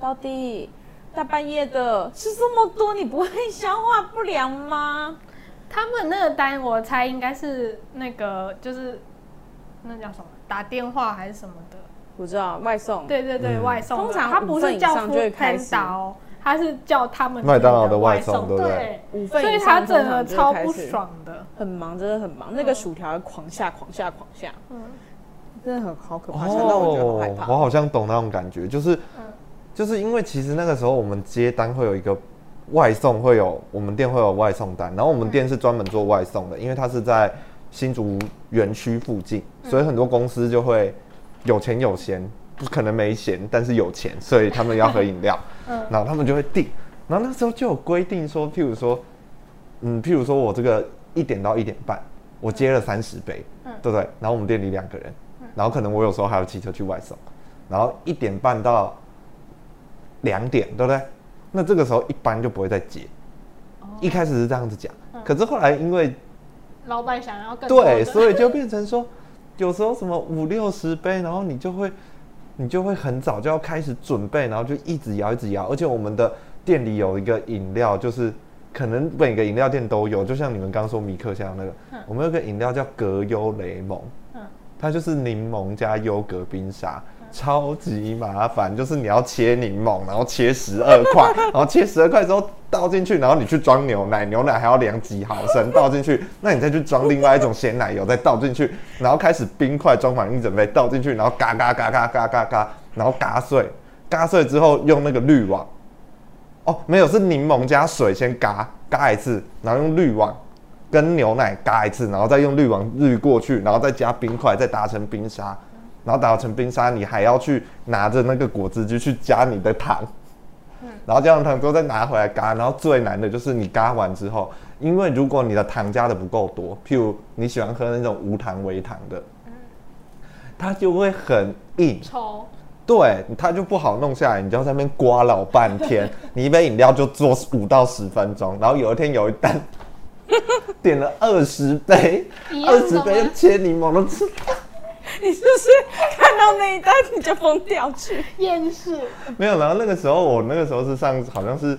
Speaker 1: 到底大半夜的吃这么多，你不会消化不良吗？
Speaker 2: 他们那个单，我猜应该是那个就是那叫什么打电话还是什么的。
Speaker 1: 不知道外送，
Speaker 2: 对对对，
Speaker 3: 嗯。
Speaker 2: 外送的。
Speaker 1: 通常
Speaker 2: 他不
Speaker 1: 五份以
Speaker 2: 是叫
Speaker 1: 上就会
Speaker 2: Food
Speaker 1: 开始。
Speaker 2: Panda 哦，他是叫他们
Speaker 3: 麦当劳的
Speaker 2: 的
Speaker 3: 外送
Speaker 2: 送，
Speaker 3: 对不对？
Speaker 2: 对，
Speaker 1: 五份
Speaker 2: 所以
Speaker 1: 以上
Speaker 2: 他整个超不爽的。
Speaker 1: 很忙，真的很忙，那个薯条狂下狂下狂下，
Speaker 2: 嗯，
Speaker 1: 真的很好可怕，想到我觉得好害
Speaker 3: 哦，
Speaker 1: 怕。
Speaker 3: 我好像懂那种感觉，就是
Speaker 2: 嗯，
Speaker 3: 就是因为其实那个时候我们接单会有一个外送，会有我们店会有外送单，然后我们店是专门做外送的，因为它是在新竹园区附近，所以很多公司就会有钱有闲，不可能没闲，但是有钱，所以他们要喝饮料，
Speaker 2: 嗯。
Speaker 3: 然后他们就会订，然后那时候就有规定说，譬如说，嗯，譬如说我这个一点到一点半，我接了三十杯，
Speaker 2: 嗯。
Speaker 3: 对不对？然后我们店里两个人，然后可能我有时候还要骑车去外送，然后一点半到两点，对不对？那这个时候一般就不会再接。
Speaker 2: 哦。
Speaker 3: 一开始是这样子讲，可是后来因为
Speaker 2: 老板想要更多
Speaker 3: 对，所以就变成说，有时候什么五六十杯，然后你就会，你就会很早就要开始准备，然后就一直摇一直摇。而且我们的店里有一个饮料，就是可能每个饮料店都有，就像你们刚说米克香那个，我们有个饮料叫格优雷蒙，
Speaker 2: 嗯
Speaker 3: 它就是柠檬加优格冰沙。超级麻烦，就是你要切柠檬，然后切十二块，然后切十二块之后倒进去，然后你去装牛奶，牛奶还要量几毫升倒进去，那你再去装另外一种鲜奶油，再倒进去，然后开始冰块装满一整杯倒进去，然后嘎嘎嘎嘎嘎嘎嘎，然后嘎碎，嘎碎之后用那个滤网，哦，没有是柠檬加水先嘎嘎一次，然后用滤网跟牛奶嘎一次，然后再用滤网滤过去，然后再加冰块，再打成冰沙。然后打成冰沙，你还要去拿着那个果汁机去加你的糖，然后加完糖之后再拿回来嘎。然后最难的就是你嘎完之后，因为如果你的糖加的不够多，譬如你喜欢喝那种无糖微糖的，它就会很硬，
Speaker 2: 稠，
Speaker 3: 对，它就不好弄下来，你就要在那边刮老半天。你一杯饮料就做五到十分钟，然后有一天有一单 点了二十杯，二十杯
Speaker 2: 吗
Speaker 3: 切柠檬都吃。
Speaker 1: 你是不是看到那一单你就疯掉去？
Speaker 2: 厌世，
Speaker 3: 没有，然后那个时候我那个时候是上好像是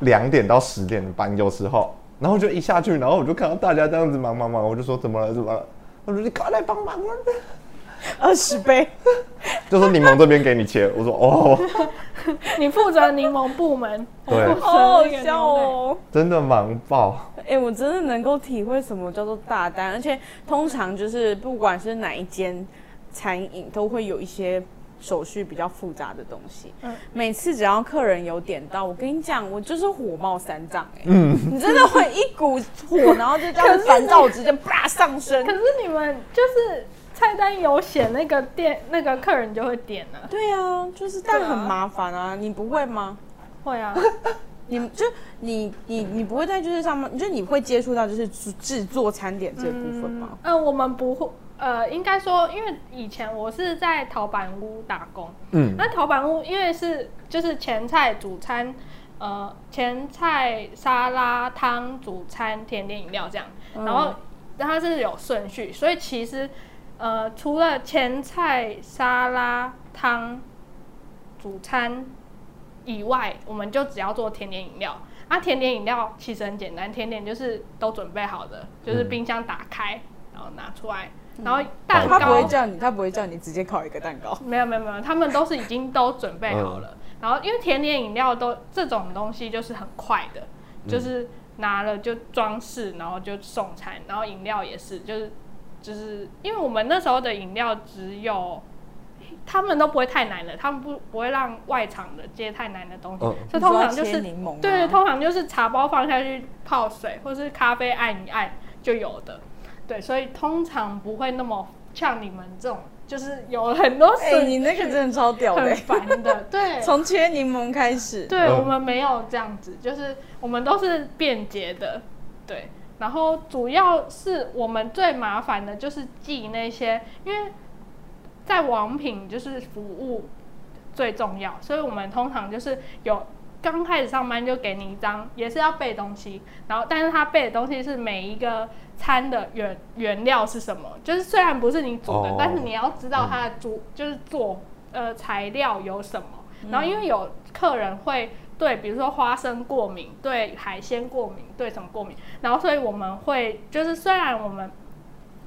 Speaker 3: 两点到十点的班，有时候，然后就一下去，然后我就看到大家这样子忙忙忙，我就说怎么了怎么了？我说你快来帮忙啊！
Speaker 1: 二十杯，
Speaker 3: 就说柠檬这边给你切，我说哦，
Speaker 2: 你负责柠檬部门，我
Speaker 3: 对
Speaker 1: 好好笑。哦！
Speaker 3: 真的忙爆。
Speaker 1: 哎、我真的能够体会什么叫做大单，而且通常就是不管是哪一间餐饮，都会有一些手续比较复杂的东西。
Speaker 2: 嗯
Speaker 1: 每次只要客人有点到，我跟你讲，我就是火冒三丈、哎，嗯，你真的会一股火，然后就这样烦躁直接啪上升
Speaker 2: 可。是你们就是菜单有写那个店那个客人就会点了，
Speaker 1: 对啊，就是但很麻烦啊，你不会吗？
Speaker 2: 会啊，
Speaker 1: 你就你你你不会在就是上面，就你会接触到就是制制作餐点这部分吗？
Speaker 2: 嗯，我们不会，呃，应该说，因为以前我是在陶板屋打工，
Speaker 3: 嗯，
Speaker 2: 那陶板屋因为是就是前菜、主餐，呃，前菜、沙拉、汤、主餐、甜点、饮料这样，然后它是有顺序，所以其实呃，除了前菜、沙拉、汤、主餐以外，我们就只要做甜点、饮料。啊，甜点、饮料其实很简单，甜点就是都准备好的，就是
Speaker 3: 嗯
Speaker 2: 冰箱打开，然后拿出来，然后蛋糕
Speaker 1: 他不会叫你，他不会叫你直接烤一个蛋糕。
Speaker 2: 没有没有没有，他们都是已经都准备好
Speaker 3: 嗯
Speaker 2: 了。然后因为甜点饮料都这种东西就是很快的，
Speaker 3: 嗯
Speaker 2: 就是拿了就装饰，然后就送餐，然后饮料也是，就是就是因为我们那时候的饮料只有。他们都不会太难的，他们不不会让外场的接太难的东西，
Speaker 3: 嗯
Speaker 2: 所以通常就是
Speaker 1: 柠檬吗
Speaker 2: 对，通常就是茶包放下去泡水，或是咖啡按一按就有的。对，所以通常不会那么像你们这种，就是有很多
Speaker 1: 哎、
Speaker 2: 损
Speaker 1: 你那个真的超屌的、
Speaker 2: 很烦的。对，
Speaker 1: 从切柠檬开始。
Speaker 2: 对
Speaker 3: 嗯
Speaker 2: 我们没有这样子，就是我们都是便捷的。对，然后主要是我们最麻烦的就是记那些，因为在王品就是服务最重要，所以我们通常就是有刚开始上班就给你一张，也是要背东西，然后但是他背的东西是每一个餐的原原料是什么，就是虽然不是你煮的，
Speaker 3: 哦
Speaker 2: 但是你要知道它的煮、就是做呃材料有什么，然后因为有客人会。对，比如说花生过敏，对海鲜过敏，对什么过敏，然后所以我们会就是虽然我们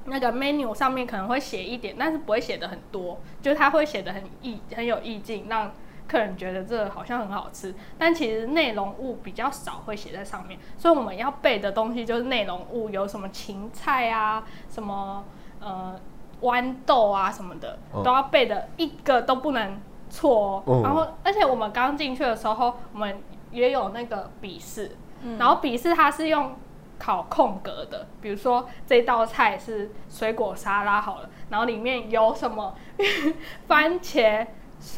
Speaker 2: 那个 menu 上面可能会写一点，但是不会写的很多，就是它会写的很意很有意境，让客人觉得这好像很好吃，但其实内容物比较少会写在上面，所以我们要背的东西就是内容物，有什么芹菜啊，什么呃豌豆啊什么的，
Speaker 3: 嗯
Speaker 2: 都要背的一个都不能错哦。
Speaker 3: 嗯
Speaker 2: 然后而且我们刚进去的时候，我们也有那个笔试，
Speaker 1: 嗯
Speaker 2: 然后笔试它是用考空格的，比如说这道菜是水果沙拉好了，然后里面有什么番茄、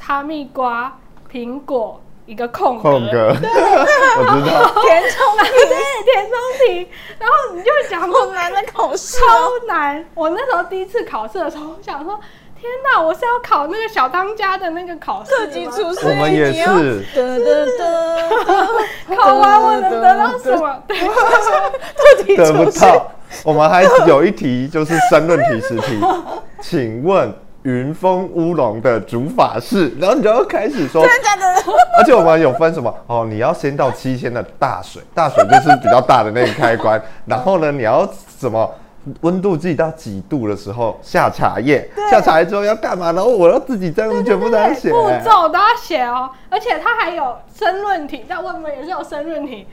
Speaker 2: 哈密瓜、苹果一个空格，
Speaker 3: 空格，我知道，
Speaker 1: 填充
Speaker 2: 对，填充题，然后你就会讲
Speaker 1: 好
Speaker 2: 说
Speaker 1: 难的考试
Speaker 2: 超
Speaker 1: 哦。
Speaker 2: 难。我那时候第一次考试的时候，我想说。天哪！我是要考那个小当家的那个考
Speaker 1: 特级厨师，
Speaker 3: 我们也是
Speaker 1: 得得得，
Speaker 2: 考完我能得到什么？对，
Speaker 1: 特级
Speaker 3: 得不，到。我们还有一题就是申论题十题，请问云峰乌龙的煮法是？然后你就要开始说，
Speaker 1: 真的假的？
Speaker 3: 而且我们有分什么哦，你要先到七千的大水，大水就是比较大的那个开关，然后呢，你要什么？温度计到几度的时候下茶叶，下茶叶之后要干嘛？然后我要自己这样子全部都要写。
Speaker 2: 步骤都要写哦，而且它还有申论题，在外面也是有申论题。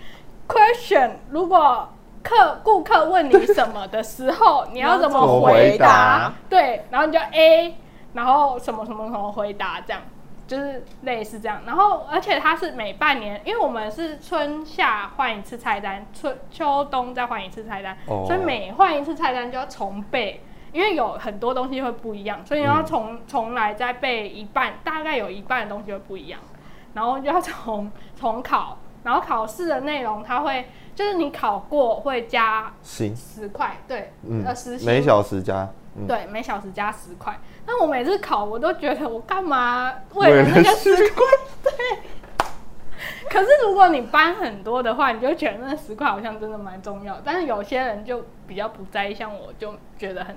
Speaker 2: Question：如果客顾客问你什么的时候，你要怎么回
Speaker 3: 答
Speaker 2: 对，然后你就 A，然后什么什么什么回答，这样就是类似这样。然后而且它是每半年，因为我们是春夏换一次菜单，春秋冬再换一次菜单，
Speaker 3: 哦
Speaker 2: 所以每换一次菜单就要重背。因为有很多东西会不一样，所以你要
Speaker 3: 嗯
Speaker 2: 重重来再背一半，大概有一半的东西会不一样，然后就要重重 考，然后考试的内容它会就是你考过会加
Speaker 3: 行，
Speaker 2: 十块，对，
Speaker 3: 嗯
Speaker 2: 呃十，薪
Speaker 3: 每小时加，嗯，
Speaker 2: 对，每小时加十块。那我每次考，我都觉得我干嘛为了那个
Speaker 3: 10
Speaker 2: 十块？对。可是如果你班很多的话，你就觉得那十块好像真的蛮重要。但是有些人就比较不在意，像我就觉得很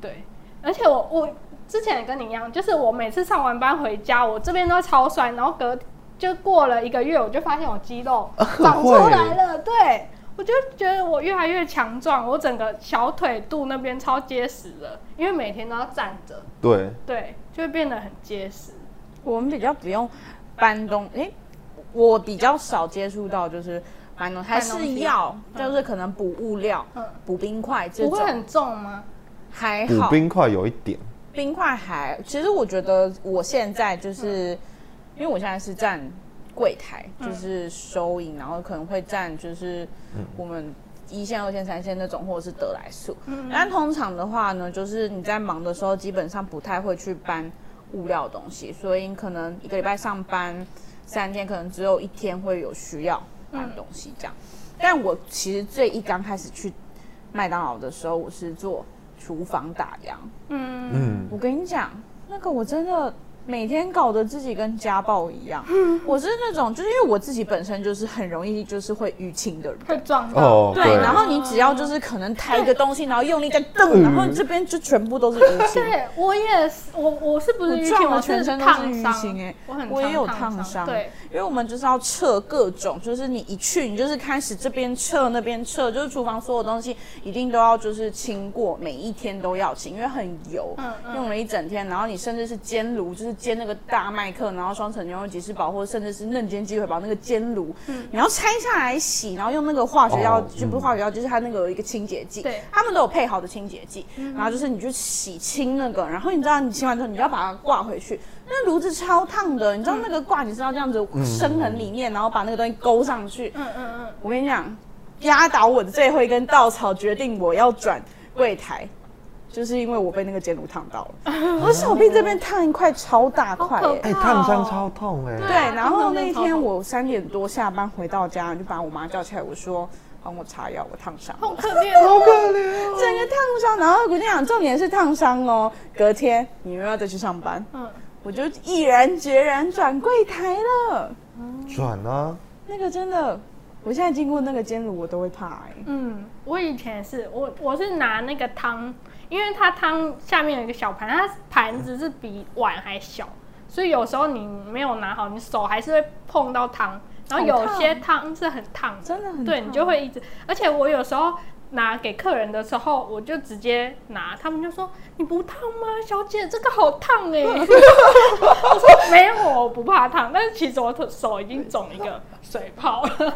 Speaker 2: 对。而且我我之前也跟你一样，就是我每次上完班回家，我这边都超酸，然后隔就过了一个月，我就发现我肌肉长 出来了。对，我就觉得我越来越强壮，我整个小腿肚那边超结实了，因为每天都要站着，
Speaker 3: 对，
Speaker 2: 对，就会变得很结实。
Speaker 1: 我们比较不用搬东，诶、我比较少接触到就是搬东西，还是要
Speaker 2: 嗯。
Speaker 1: 就是可能补物料、
Speaker 2: 嗯，
Speaker 1: 补冰块这种，
Speaker 2: 不会很重吗？
Speaker 3: 补
Speaker 1: 还好。
Speaker 3: 冰块有一点，
Speaker 1: 冰块还，其实我觉得我现在就是，因为我现在是站柜台，
Speaker 2: 嗯
Speaker 1: 就是收银，然后可能会站就是我们一线、二线、三线那种，或者是得来速。
Speaker 2: 嗯
Speaker 1: 但通常的话呢，就是你在忙的时候，基本上不太会去搬物料的东西，所以你可能一个礼拜上班三天，可能只有一天会有需要搬东西这样。但我其实最一刚开始去麦当劳的时候，我是做厨房打烊。
Speaker 2: 嗯，
Speaker 3: 嗯，
Speaker 1: 我跟你讲，那个我真的每天搞得自己跟家暴一样。我是那种，就是因为我自己本身就是很容易就是会淤青的人。
Speaker 2: 会撞到。
Speaker 1: 对，
Speaker 3: 哦对
Speaker 1: 然后你只要就是可能抬一个东西，然后用力再蹬，然后这边就全部都是淤青。
Speaker 2: 对我也是，我我是不是淤青？
Speaker 1: 我撞了全身都是淤青哎
Speaker 2: 我很
Speaker 1: 我也有烫伤
Speaker 2: 伤。对，
Speaker 1: 因为我们就是要测各种，就是你一去，你就是开始这边测那边测，就是厨房所有东西一定都要就是清过，每一天都要清，因为很油，
Speaker 2: 嗯嗯
Speaker 1: 用了一整天，然后你甚至是煎炉，就是煎那个大麦克，然后双层牛肉吉士堡，或者甚至是嫩煎鸡腿堡那个煎炉，嗯。你要拆下来洗，然后用那个化学药，
Speaker 3: 哦
Speaker 1: 就不是化学药，就是它那个有一个清洁剂，
Speaker 2: 对。
Speaker 1: 他们都有配好的清洁剂，然后就是你去洗清那个，然后你知道你清完之后，你就要把它挂回去。那炉子超烫的，你知道那个挂你知道这样子深很里面，然后把那个东西勾上去。
Speaker 2: 嗯嗯嗯，
Speaker 1: 我跟你讲，压倒我的最后一根稻草，决定我要转柜台，就是因为我被那个煎炉烫到了，我手臂这边烫一块超大块耶、
Speaker 3: 哎，烫伤超痛哎。
Speaker 1: 对，然后那
Speaker 2: 一天
Speaker 1: 我三点多下班回到家，就把我妈叫起来，我说帮我擦药，我烫伤好可怜。
Speaker 2: 好可怜哦。
Speaker 1: 整个烫伤，然后我跟你讲，重点是烫伤哦。隔天你又要再去上班，
Speaker 2: 嗯，
Speaker 1: 我就毅然决然转柜台了。
Speaker 3: 转啊，
Speaker 1: 那个真的，我现在经过那个煎炉，我都会怕哎、
Speaker 2: 嗯，我以前也是，我我是拿那个汤，因为它汤下面有一个小盘，它盘子是比碗还小，所以有时候你没有拿好，你手还是会碰到汤，然后有些汤是很烫的，
Speaker 1: 真的很
Speaker 2: 对你就会一直，而且我有时候拿给客人的时候，我就直接拿，他们就说你不烫吗，小姐这个好烫哎、我说没有，我不怕烫，但是其实我手已经肿一个水泡了。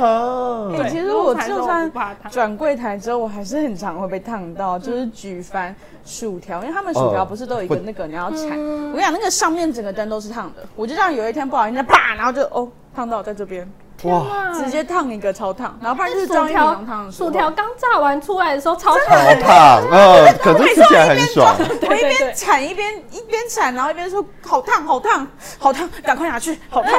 Speaker 3: 啊，
Speaker 2: 对
Speaker 1: 欸其实我就算转柜台之后，我还是很常会被烫到，就是举翻薯条，因为他们薯条
Speaker 3: 哦
Speaker 1: 不是都有一个那个你要铲，
Speaker 2: 嗯
Speaker 1: 我跟你讲，那个上面整个灯都是烫的。我就这样有一天不好意思啪，然后就哦烫到在这边，
Speaker 3: 哇，
Speaker 1: 直接烫一个超烫，然后不然就是
Speaker 2: 薯
Speaker 1: 张一烫的时候
Speaker 2: 薯条刚炸完出来的时候超
Speaker 3: 好
Speaker 2: 烫，
Speaker 3: 烫，嗯，可是吃起来很爽。
Speaker 1: 我一边铲一边一边铲，然后一边说好烫好烫好烫，赶快拿去，好烫。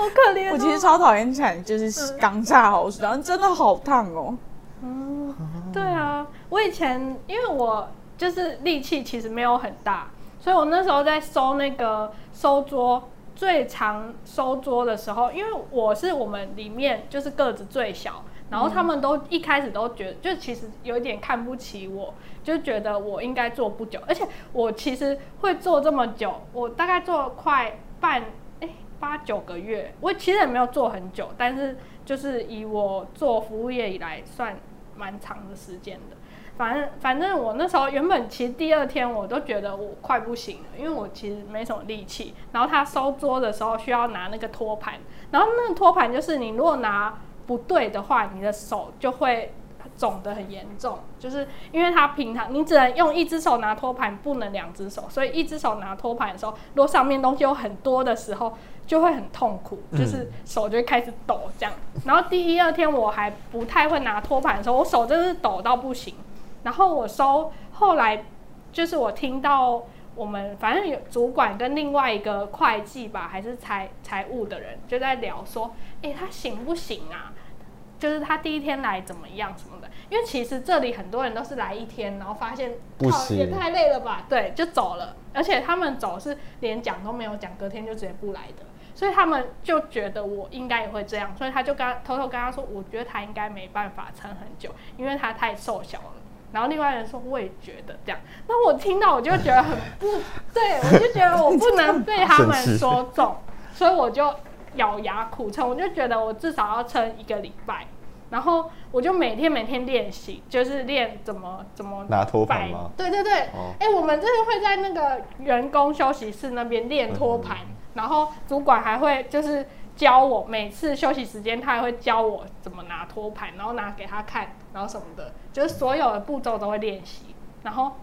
Speaker 2: 好可怜、哦。
Speaker 1: 我其实超讨厌铲，就是刚炸好然后，真的好烫哦。
Speaker 2: 嗯对啊，我以前因为我就是力气其实没有很大，所以我那时候在收那个收桌最常收桌的时候，因为我是我们里面就是个子最小，然后他们都一开始都觉得就其实有一点看不起我，就觉得我应该做不久，而且我其实会做这么久，我大概做快半哎八九个月，我其实也没有做很久，但是就是以我做服务业以来算蛮长的时间的。反正反正我那时候原本其实第二天我都觉得我快不行了，因为我其实没什么力气。然后他收桌的时候需要拿那个托盘，然后那个托盘就是你如果拿不对的话，你的手就会肿得很严重，就是因为他平常你只能用一只手拿托盘，不能两只手，所以一只手拿托盘的时候，如果上面东西有很多的时候，就会很痛苦，就是手就会开始抖这样。然后第一二天我还不太会拿托盘的时候，我手真的是抖到不行。然后我收，后来就是我听到我们反正有主管跟另外一个会计吧，还是财财务的人就在聊说，诶，他行不行啊？就是他第一天来怎么样什么的，因为其实这里很多人都是来一天，然后发现靠
Speaker 3: 不行。
Speaker 2: 也太累了吧，对，就走了，而且他们走是连讲都没有讲，隔天就直接不来的，所以他们就觉得我应该也会这样，所以他就跟他偷偷跟他说，我觉得他应该没办法撑很久，因为他太瘦小了。然后另外人说，我也觉得这样。那我听到我就觉得很不对，我就觉得我不能被他们说中，所以我就咬牙苦撑，我就觉得我至少要撑一个礼拜。然后我就每天每天练习，就是练怎么怎么
Speaker 3: 拿托盘吗
Speaker 2: 对对对，哎、
Speaker 3: 哦
Speaker 2: 我们真的会在那个员工休息室那边练托盘，然后主管还会就是教我，每次休息时间他还会教我怎么拿托盘，然后拿给他看，然后什么的，就是所有的步骤都会练习。然后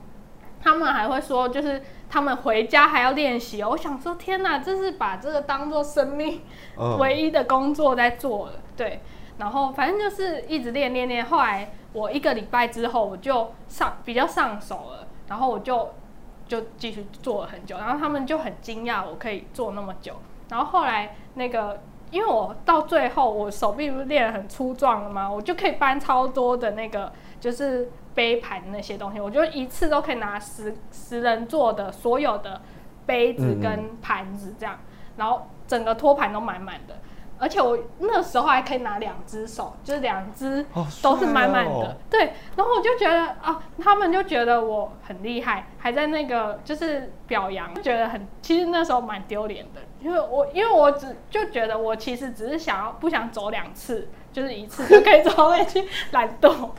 Speaker 2: 他们还会说，就是他们回家还要练习哦。我想说，天哪，这是把这个当做生命
Speaker 3: 嗯
Speaker 2: 唯一的工作在做了，对。然后反正就是一直练练练，后来我一个礼拜之后我就上比较上手了，然后我就就继续做了很久，然后他们就很惊讶我可以做那么久。然后后来那个因为我到最后我手臂不是练得很粗壮了吗？我就可以搬超多的那个就是杯盘那些东西，我就一次都可以拿十十人座的所有的杯子
Speaker 3: 嗯
Speaker 2: 跟盘子这样，然后整个托盘都满满的。而且我那时候还可以拿两只手，就是两只
Speaker 3: 好
Speaker 2: 都是满满的，对。然后我就觉得啊，他们就觉得我很厉害，还在那个就是表扬，就觉得很，其实那时候蛮丢脸的，因为我因为我只就觉得我其实只是想要不想走两次，就是一次就可以走回去，懒惰。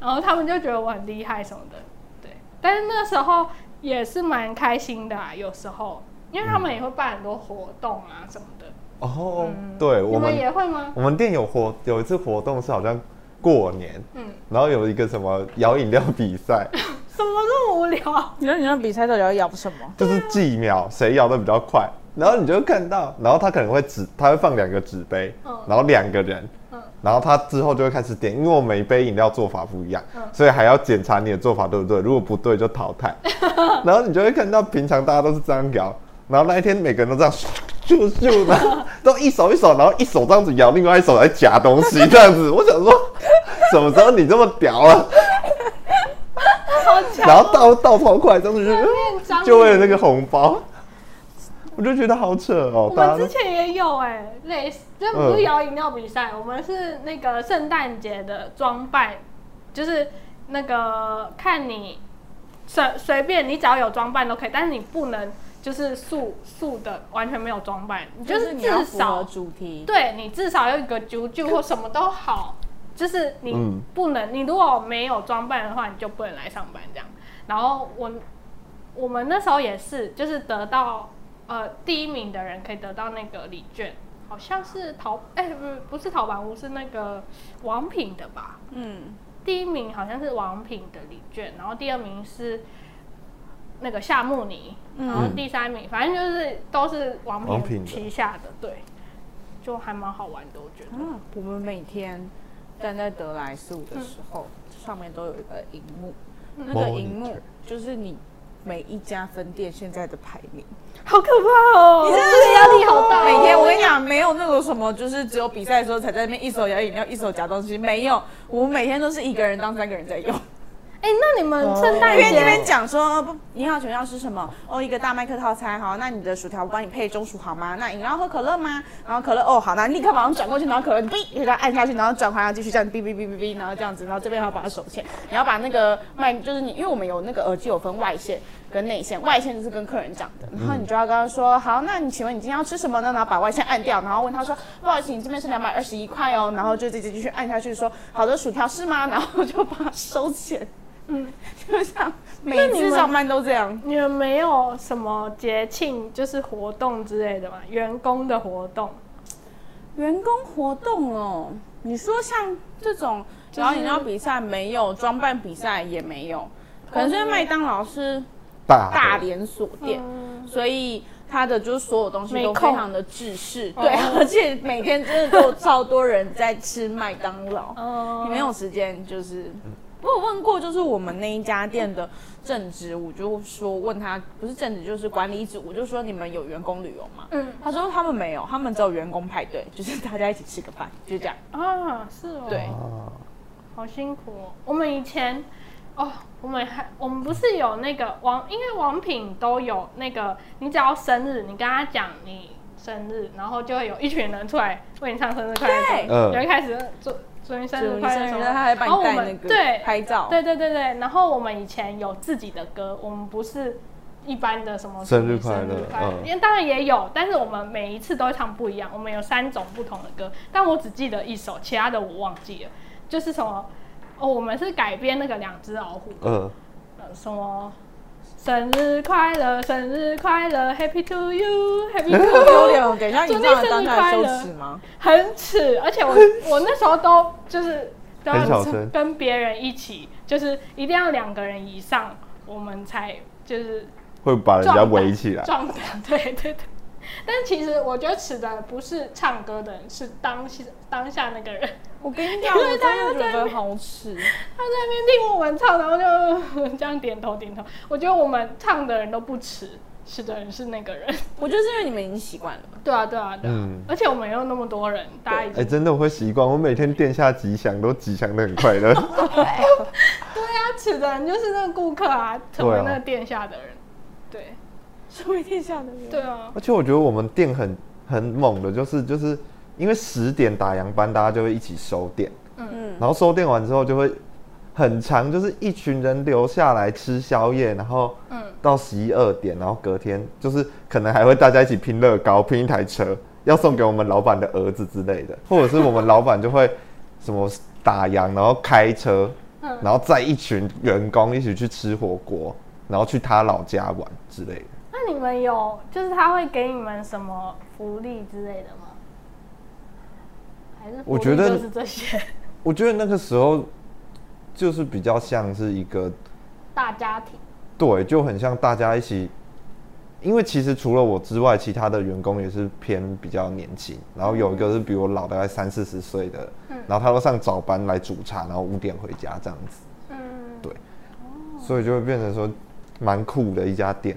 Speaker 2: 然后他们就觉得我很厉害什么的，对。但是那时候也是蛮开心的啊，有时候，因为他们也会办很多活动啊什么的。
Speaker 3: 哦，对我
Speaker 2: 你们
Speaker 3: 们
Speaker 2: 也会吗？
Speaker 3: 我们店有活有一次活动是好像过年，
Speaker 2: 嗯，
Speaker 3: 然后有一个什么摇饮料比赛，
Speaker 2: 什么这么无聊啊？
Speaker 1: 你说你那比赛到底要摇什么？
Speaker 3: 就是计秒谁摇的比较快，然后你就会看到，然后他可能会纸，他会放两个纸杯
Speaker 2: 嗯，
Speaker 3: 然后两个人
Speaker 2: 嗯，
Speaker 3: 然后他之后就会开始点，因为我每一杯饮料做法不一样
Speaker 2: 嗯，
Speaker 3: 所以还要检查你的做法对不对，如果不对就淘汰，然后你就会看到平常大家都是这样摇，然后那一天每个人都这样咻咻的，都一手一手，然后一手这样子摇，另外一手来夹东西这样子，我想说，什么时候你这么屌啊？然后倒倒超快，这样子就。
Speaker 2: 面章
Speaker 3: 就为了那个红包，我就觉得好扯哦。
Speaker 2: 我们之前也有哎、类似，这不是摇饮料比赛，我们是那个圣诞节的装扮，就是那个看你随随便，你只要有装扮都可以，但是你不能就是素素的，完全没有装扮，你就是至少
Speaker 1: 主题。
Speaker 2: 对你至少有一个啾啾或什么都好，就是你
Speaker 3: 嗯
Speaker 2: 不能，你如果没有装扮的话，你就不能来上班这样。然后我我们那时候也是，就是得到呃第一名的人可以得到那个礼券，好像是淘哎、不是不是淘宝屋，是那个王品的吧？
Speaker 1: 嗯，
Speaker 2: 第一名好像是王品的礼券，然后第二名是那个夏目尼，
Speaker 1: 嗯
Speaker 2: 然后第三名，反正就是都是王品
Speaker 3: 王品
Speaker 2: 旗下的，对，就还蛮好玩的，我觉得。
Speaker 1: 嗯，我们每天站在德莱素的时候，上面都有一个荧幕，那个荧幕就是你每一家分店现在的排名。
Speaker 2: 好可怕哦！
Speaker 1: 你真的
Speaker 2: 这个压力好大哦、
Speaker 1: 每天我跟你讲，没有那种什么，就是只有比赛的时候才在那边一手摇饮料，一手夹东西，没有。我们每天都是一个人当三个人在用。
Speaker 2: 哎、那你们圣诞
Speaker 1: 因为那边讲说，不，你好，请问要吃什么？哦，一个大麦克套餐，好，那你的薯条我帮你配中薯好吗？那饮料喝可乐吗？然后可乐，哦，好，那立刻马上转过去，然后可乐，哔，给它按下去，然后转回来，继续这样，哔哔哔哔哔，然后这样子，然后这边还要把它手线，你要把那个麦，就是你，因为我们有那个耳机有分外线跟内线，外线就是跟客人讲的，然后你就要跟他说，好，那你请问你今天要吃什么呢？然后把外线按掉，然后问他说，不好意思，你这边是两百二十一块哦，然后就直接继续按下去说，好的，薯条是吗？然后就把它收钱。
Speaker 2: 嗯，
Speaker 1: 就像每次上班都这样。
Speaker 2: 你们没有什么节庆，就是活动之类的吗？员工的活动？
Speaker 1: 员工活动哦，你说像这种摇饮料比赛没有，装扮比赛也没有，可能是因为麦当劳是
Speaker 3: 大
Speaker 1: 连锁店，
Speaker 2: 嗯，
Speaker 1: 所以它的就是所有东西都非常的制式，
Speaker 2: 哦。
Speaker 1: 对，而且每天真的都有超多人在吃麦当劳，
Speaker 2: 哦。
Speaker 1: 你没有时间就是。我有问过，就是我们那一家店的正职，我就说问他不是正职就是管理组，我就说你们有员工旅游吗？
Speaker 2: 嗯。
Speaker 1: 他说他们没有，他们只有员工派对，就是大家一起吃个饭，就这样。
Speaker 2: 啊，是哦，
Speaker 1: 对。
Speaker 3: 啊，
Speaker 2: 好辛苦哦。我们以前哦，我们还我们不是有那个王，因为王品都有那个，你只要生日，你跟他讲你生日，然后就会有一群人出来为你唱生日快乐
Speaker 1: 对。
Speaker 2: 有一开始祝祝你生日快乐然后我们
Speaker 1: 你带那个
Speaker 2: 对
Speaker 1: 拍照，
Speaker 2: 对对对对，然后我们以前有自己的歌，我们不是一般的什么
Speaker 3: 生日快乐
Speaker 2: 当然也有，但是我们每一次都会唱不一样，我们有三种不同的歌，但我只记得一首，其他的我忘记了，就是什么哦，我们是改编那个两只老虎，
Speaker 3: 嗯，
Speaker 2: 呃什么。生日快乐，生日快乐，Happy to you，Happy to
Speaker 1: 丢
Speaker 2: you，
Speaker 1: 脸哦！等一下，你
Speaker 2: 祝你
Speaker 1: 这样当
Speaker 2: 生日
Speaker 1: 下羞
Speaker 2: 快乐
Speaker 1: 耻吗？
Speaker 2: 很耻，而且我我那时候都就是都要
Speaker 3: 很小声
Speaker 2: 跟别人一起，就是一定要两个人以上，我们才就是
Speaker 3: 会把人家围起来。
Speaker 2: 壮胆，对对对。但其实我觉得耻的不是唱歌的人，是当下当下那个人，
Speaker 1: 我跟你讲，我真的觉得好耻。
Speaker 2: 他在那边听我们唱，然后就这样点头点头。我觉得我们唱的人都不迟，吃的人是那个人。
Speaker 1: 我觉得是因为你们已经习惯了。
Speaker 2: 对啊，对啊，对啊。
Speaker 3: 嗯
Speaker 2: 而且我们又那么多人，大家已
Speaker 3: 哎、
Speaker 2: 经
Speaker 3: 真的我会习惯。我每天殿下吉祥都吉祥的很快乐。
Speaker 2: 对啊吃的人就是那个顾客啊，成为那个殿下的人。对，
Speaker 1: 身为天下的人，
Speaker 2: 对啊，
Speaker 3: 而且我觉得我们店很很猛的，就是就是因为十点打烊班，大家就会一起收店，
Speaker 1: 嗯，
Speaker 3: 然后收店完之后就会很长，就是一群人留下来吃宵夜，然后
Speaker 2: 嗯。
Speaker 3: 到十一二点，然后隔天就是可能还会大家一起拼乐高，拼一台车，要送给我们老板的儿子之类的，或者是我们老板就会什么打烊，然后开车，
Speaker 2: 嗯。
Speaker 3: 然后载一群员工一起去吃火锅，然后去他老家玩之类的。
Speaker 2: 那你们有就是他会给你们什么福利之类的吗？还是
Speaker 3: 我觉得
Speaker 2: 就是这些
Speaker 3: 我觉得那个时候就是比较像是一个
Speaker 2: 大家庭。
Speaker 3: 对，就很像大家一起，因为其实除了我之外，其他的员工也是偏比较年轻，然后有一个是比我老大概三四十岁的，
Speaker 2: 嗯
Speaker 3: 然后他都上早班来煮茶，然后五点回家这样子，
Speaker 2: 嗯，
Speaker 3: 对，所以就会变成说蛮酷的一家店。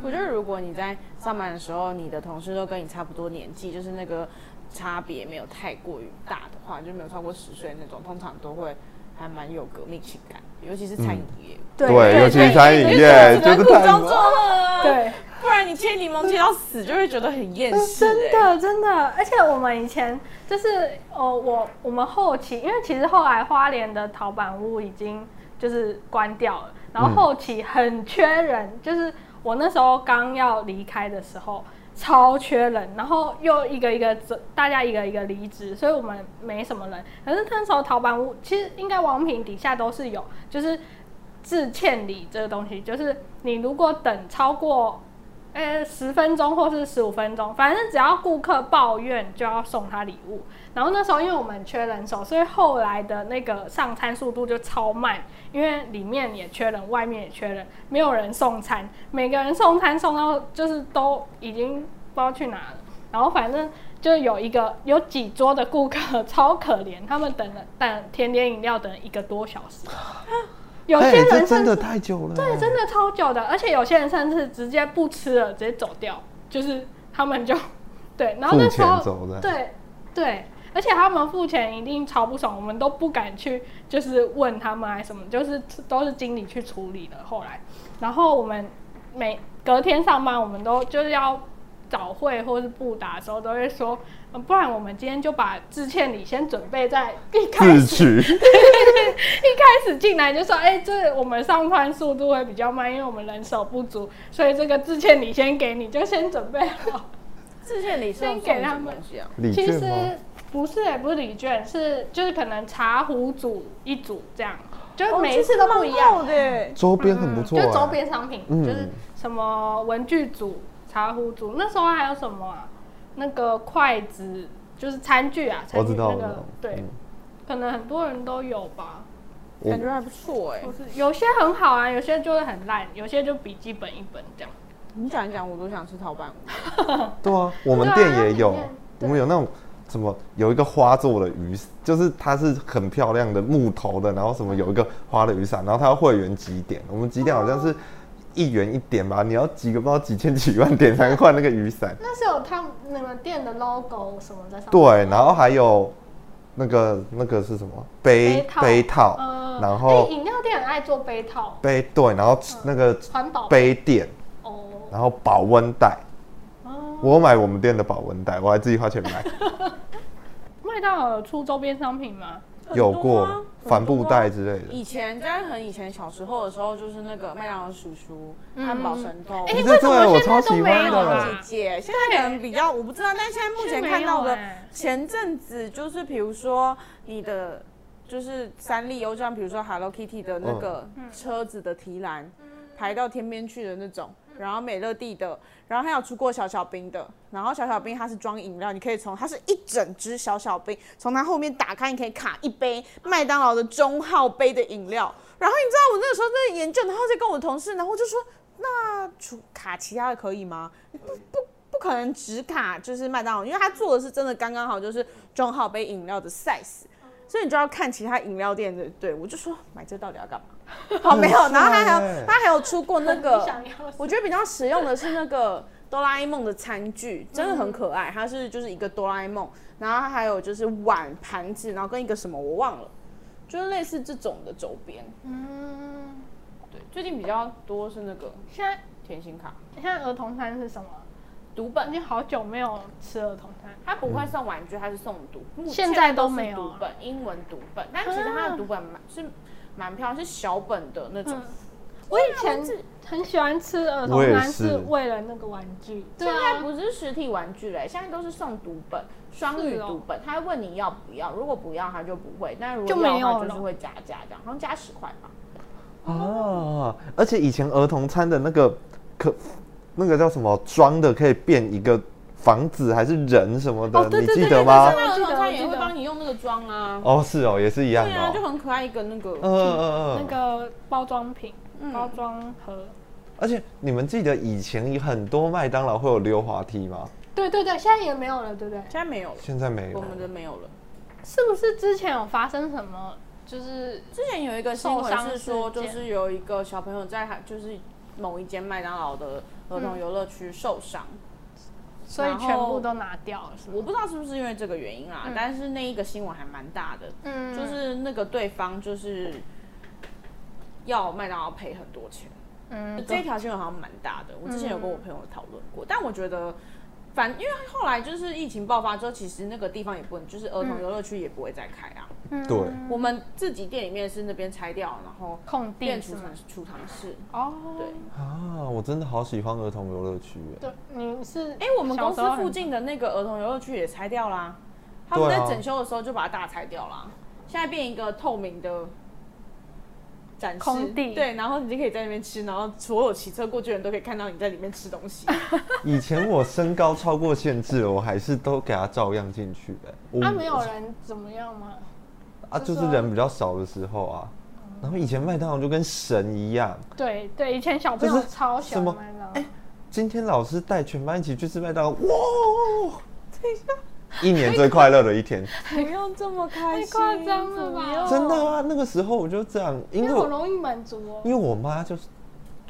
Speaker 2: 嗯，
Speaker 1: 我觉得如果你在上班的时候，你的同事都跟你差不多年纪，就是那个差别没有太过于大的话，就没有超过十岁那种，通常都会还蛮有革命情感，尤其是餐饮业。
Speaker 3: 对，尤其是餐饮
Speaker 1: 对
Speaker 3: 业，就是太
Speaker 1: 苦中作
Speaker 2: 对，
Speaker 1: 不然你切柠檬切到死，就会觉得很厌世、
Speaker 2: 真
Speaker 1: 欸。
Speaker 2: 的真的，而且我们以前就是哦，我我们后期，因为其实后来花莲的陶板屋已经就是关掉了，然后后期很缺人，就是我那时候刚要离开的时候。超缺人，然后又一个一个走，大家一个一个离职，所以我们没什么人。可是那时候淘宝屋其实应该王品底下都是有，就是致歉礼这个东西，就是你如果等超过呃，十分钟或是十五分钟，反正只要顾客抱怨就要送他礼物。然后那时候因为我们缺人手，所以后来的那个上餐速度就超慢，因为里面也缺人，外面也缺人，没有人送餐，每个人送餐送到就是都已经不知道去哪了。然后反正就有一个有几桌的顾客超可怜，他们等了等甜点饮料等一个多小时，有
Speaker 3: 哎、
Speaker 2: 些
Speaker 3: 人真的太久了。
Speaker 2: 对，真的超久的，而且有些人甚至直接不吃了，直接走掉，就是他们就对，然后那时候。对对，而且他们付钱一定超不爽，我们都不敢去，就是问他们还是什么，就是都是经理去处理的。后来，然后我们每隔天上班，我们都就是要早会或是不打的时候，都会说，呃不然我们今天就把致歉礼先准备在一开
Speaker 3: 自
Speaker 2: 始
Speaker 3: 取，
Speaker 2: 一开始进来就说，哎、这我们上班速度会比较慢，因为我们人手不足，所以这个致歉礼先给你，就先准备好。
Speaker 1: 致歉礼是要
Speaker 2: 先给他们
Speaker 1: 东西啊？
Speaker 2: 其
Speaker 3: 礼券吗？
Speaker 2: 实不是、欸，不是礼券，是就是可能茶壶组一组这样，就是每一次都不一样。
Speaker 1: 哦、的。
Speaker 3: 周边很不错、哎
Speaker 2: 就周边商品，
Speaker 3: 嗯
Speaker 2: 就是什么文具组、茶壶组，那时候还有什么啊？那个筷子，就是餐具啊，餐
Speaker 3: 我知道，
Speaker 2: 具那个
Speaker 3: 我知道。
Speaker 2: 对，
Speaker 3: 嗯
Speaker 2: 可能很多人都有吧。
Speaker 3: 我
Speaker 1: 感觉还不错哎、
Speaker 2: 不是有些很好啊，有些就会很烂，有些就笔记本一本这样。
Speaker 1: 你讲一讲，我都想吃陶板屋。
Speaker 3: 对啊，我们店也有，我们有那种什么有一个花做的雨，就是它是很漂亮的木头的，然后什么有一个花的雨伞，然后它要会员几点，我们几点好像是一元一点吧，你要几个不知道几千几万点才能换那个雨伞。
Speaker 2: 那是有他们你们店的 logo 什么在上面？
Speaker 3: 对，然后还有那个那个是什么杯
Speaker 2: 套，
Speaker 3: 杯套，
Speaker 2: 嗯
Speaker 3: 然后
Speaker 2: 哎饮料店很爱做杯套，
Speaker 3: 杯对，然后那个
Speaker 2: 环保
Speaker 3: 杯垫，
Speaker 2: 哦。
Speaker 3: 然后保温袋，
Speaker 2: 哦，
Speaker 3: 我有买我们店的保温袋，我还自己花钱买。
Speaker 2: 麦当劳有出周边商品吗？
Speaker 3: 有过
Speaker 1: 啊
Speaker 3: 帆布袋之类的。
Speaker 1: 以前在很以前小时候的时候，就是那个麦当劳叔叔、
Speaker 2: 嗯。
Speaker 1: 汉堡神偷、
Speaker 2: 哎、
Speaker 3: 对
Speaker 2: 为什么
Speaker 3: 我超喜欢
Speaker 1: 姐？姐，现在可能比较我不知道，但现在目前看到的前阵子就是比如说你的就是三丽鸥，像比如说 Hello Kitty 的那个车子的提篮，排到天边去的那种，然后美乐蒂的，然后还有出过小小兵的，然后小小兵它是装饮料，你可以从它是一整只小小兵，从它后面打开，你可以卡一杯麦当劳的中号杯的饮料。然后你知道我那个时候在研究，然后在跟我同事，然后就说，那除卡其他的可以吗？不不不可能只卡就是麦当劳，因为它做的是真的刚刚好，就是中号杯饮料的 size。所以你就要看其他饮料店的。对我就说买这到底要干嘛？好没有，然后他还有
Speaker 3: 欸
Speaker 1: 他还有出过那
Speaker 2: 你
Speaker 1: 个，我觉得比较实用的是那个哆啦 A 梦的餐具，真的很可爱。它是就是一个哆啦 A 梦，然后它还有就是碗、盘子，然后跟一个什么我忘了，就是类似这种的周边。
Speaker 2: 嗯，
Speaker 1: 对，最近比较多是那个
Speaker 2: 现在
Speaker 1: 甜心卡、
Speaker 2: 现在儿童餐是什么？
Speaker 1: 读本
Speaker 2: 已。经好久没有吃儿童餐。
Speaker 1: 他不会送玩具，他是送读。目
Speaker 2: 现在都
Speaker 1: 是
Speaker 2: 没有啊
Speaker 1: 读本，英文读本，但其实他的读本蛮是蛮漂亮，是小本的那种。
Speaker 2: 嗯，我以前很喜欢吃儿童餐，
Speaker 3: 是
Speaker 2: 是为了那个玩具。对
Speaker 1: 现在
Speaker 2: 啊，
Speaker 1: 不是实体玩具嘞，现在都是送读本，双语读本。他会问你要不要，如果不要他就不会，但如果要的话
Speaker 2: 没有
Speaker 1: 就是会加价这样，好像加十块吧。
Speaker 3: 啊，而且以前儿童餐的那个可那个叫什么装的可以变一个房子还是人什么的，
Speaker 2: 哦对
Speaker 3: 你
Speaker 2: 对对对
Speaker 3: 记得吗？
Speaker 1: 儿童餐
Speaker 2: 我记得
Speaker 1: 也会帮你用那个装啊。
Speaker 3: 哦，是哦，也是一样
Speaker 1: 对啊，就
Speaker 3: 的哦。
Speaker 1: 很可爱一个那个。
Speaker 3: 嗯嗯嗯
Speaker 2: 那
Speaker 3: 嗯。
Speaker 2: 个包装品、
Speaker 1: 嗯
Speaker 2: 包装盒。
Speaker 3: 而且你们记得以前很多麦当劳会有溜滑梯吗？
Speaker 2: 对对对，现在也没有了，对不对？
Speaker 1: 现在没有了，
Speaker 3: 现在没有
Speaker 1: 我。们的没有了。
Speaker 2: 是不是之前有发生什么？就是
Speaker 1: 之前有一个新闻是说，就是有一个小朋友在他就是某一间麦当劳的儿童游乐区受伤，
Speaker 2: 所以全部都拿掉了，是吗？
Speaker 1: 我不知道是不是因为这个原因啦，
Speaker 2: 嗯
Speaker 1: 但是那一个新闻还蛮大的，
Speaker 2: 嗯
Speaker 1: 就是那个对方就是要麦当劳赔很多钱，
Speaker 2: 嗯
Speaker 1: 这一条新闻好像蛮大的。我之前有跟我朋友讨论过，但我觉得。反因为后来就是疫情爆发之后，其实那个地方也不能，就是儿童游乐区也不会再开啊。
Speaker 2: 嗯
Speaker 3: 对
Speaker 1: 我们自己店里面是那边拆掉，然后
Speaker 2: 空
Speaker 1: 变储
Speaker 2: 地是吗
Speaker 1: 藏？储藏室。
Speaker 2: 哦，
Speaker 1: 对，
Speaker 3: 啊，我真的好喜欢儿童游乐区耶。
Speaker 2: 对，你是
Speaker 1: 哎、我们公司附近的那个儿童游乐区也拆掉啦，他们在整修的时候就把它大拆掉啦，现在变一个透明的展示
Speaker 2: 空地
Speaker 1: 对，然后你就可以在那边吃，然后所有骑车过去的人都可以看到你在里面吃东西。
Speaker 3: 以前我身高超过限制了，我还是都给他照样进去的。我
Speaker 2: 啊，没有人怎么样吗？
Speaker 3: 啊，
Speaker 2: 就
Speaker 3: 就是是人比较少的时候啊。然后以前麦当劳就跟神一样，
Speaker 2: 对对，以前小朋友超喜欢麦当劳
Speaker 3: 哎，今天老师带全班一起去吃麦当劳，哇！一年最快乐的一天，
Speaker 1: 不用这么开心
Speaker 2: 太夸张了吧
Speaker 3: 真的啊！那个时候我就这样，因
Speaker 2: 因
Speaker 3: 为我
Speaker 2: 容易满足哦。
Speaker 3: 因为我妈就是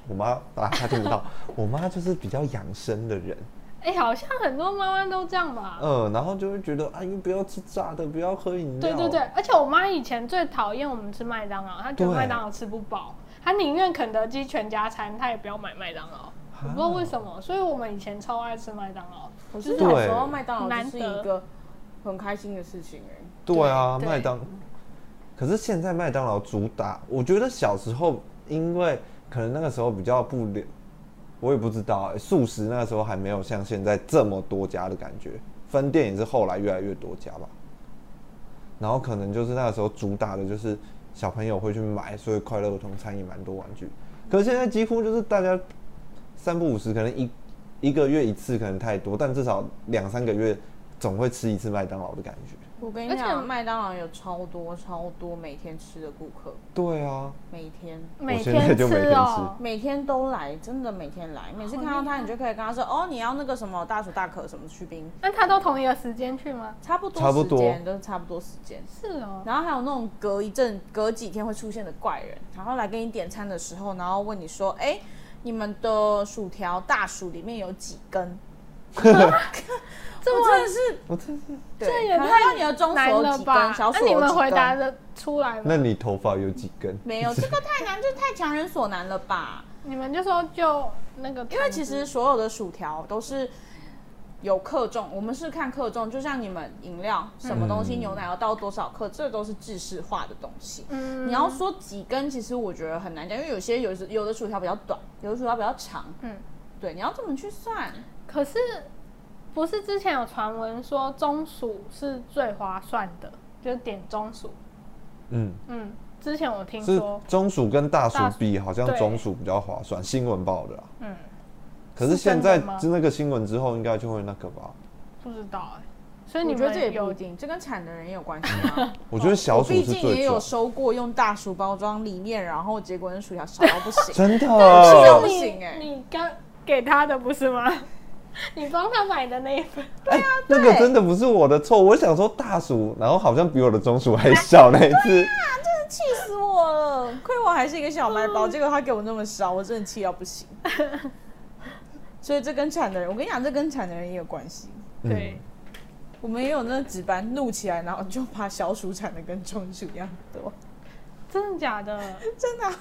Speaker 3: 我妈啊，她听不到，我妈就是比较养生的人，
Speaker 2: 哎，好像很多妈妈都这样吧？
Speaker 3: 嗯，然后就会觉得啊，因为不要吃炸的，不要喝饮料，
Speaker 2: 对对对，而且我妈以前最讨厌我们吃麦当劳，她觉得
Speaker 3: 对
Speaker 2: 麦当劳吃不饱，她宁愿肯德基全家餐，她也不要买麦当劳。我不知道为什么，所以我们以前超爱吃麦当劳。
Speaker 1: 我是小
Speaker 3: 对
Speaker 1: 时候麦当劳就是一个很开心的事情哎、
Speaker 3: 对啊，
Speaker 2: 对
Speaker 3: 麦当。可是现在麦当劳主打，我觉得小时候因为可能那个时候比较不了，我也不知道、欸，素食那个时候还没有像现在这么多家的感觉，分店也是后来越来越多家吧。然后可能就是那个时候主打的就是小朋友会去买，所以快乐儿童餐也蛮多玩具。可是现在几乎就是大家三不五时，可能一一个月一次可能太多，但至少两三个月总会吃一次麦当劳的感觉。
Speaker 1: 我跟你
Speaker 2: 而且
Speaker 1: 讲，麦当劳有超多超多每天吃的顾客，
Speaker 3: 对啊，
Speaker 1: 每天
Speaker 2: 每天吃哦，
Speaker 1: 每天都来，真的每天来。每次看到他，你就可以跟他说：“哦，你要那个什么大薯大可什么去冰，
Speaker 2: 那他都同一个时间去吗？
Speaker 1: 差不多
Speaker 3: 差不多
Speaker 1: 时间都是差不多时间。”
Speaker 2: 是哦，
Speaker 1: 然后还有那种隔一阵、隔几天会出现的怪人，然后来给你点餐的时候，然后问你说：“哎，你们的薯条大薯里面有几根？”
Speaker 2: 这
Speaker 1: 我真的是
Speaker 3: 我真是。
Speaker 2: 这也太
Speaker 1: 要你的中
Speaker 2: 难
Speaker 1: 薯有几
Speaker 2: 了吧那你们？回答的出来吗？
Speaker 3: 那你头发有几根？
Speaker 1: 没有，这个太难，这太强人所难了吧？
Speaker 2: 你们就说就那个，
Speaker 1: 因为其实所有的薯条都是有克重，我们是看克重，就像你们饮料什么东西，
Speaker 3: 嗯
Speaker 1: 牛奶要倒多少克，这都是制式化的东西。
Speaker 2: 嗯
Speaker 1: 你要说几根，其实我觉得很难讲，因为有些有时有的薯条比较短，有的薯条比较长。
Speaker 2: 嗯，
Speaker 1: 对，你要怎么去算？
Speaker 2: 可是不是之前有传闻说中薯是最划算的，就是点中薯。
Speaker 3: 嗯，
Speaker 2: 嗯，之前我听
Speaker 3: 是
Speaker 2: 说，
Speaker 3: 中薯跟大薯比，好像中薯比较划算，新闻报的啦。
Speaker 2: 嗯，
Speaker 3: 可是
Speaker 2: 是
Speaker 3: 现在那个新闻之后，应该就会那个吧？
Speaker 2: 不知道哎、所以你
Speaker 1: 我觉得这也不一定，这跟产的人也有关系吗。
Speaker 3: 我觉得小薯
Speaker 1: 我毕竟也有收过用大薯包装里面，然后结果那薯条少到不行。
Speaker 3: 真的。
Speaker 1: 不
Speaker 2: 你
Speaker 1: 行欸
Speaker 2: 你刚给他的不是吗？你帮他买的那一份，
Speaker 3: 哎、那个真的不是我的错。我想说大鼠，然后好像比我的中鼠还小那一次。
Speaker 1: 气死我了！亏我还是一个小麦包，结果他给我那么少，我真的气到不行。所以这跟产的人，我跟你讲，这跟产的人也有关系。
Speaker 2: 对，
Speaker 1: 我们也有那值班怒起来，然后就把小鼠产的跟中鼠一样多，
Speaker 2: 真的假的？
Speaker 1: 真的啊、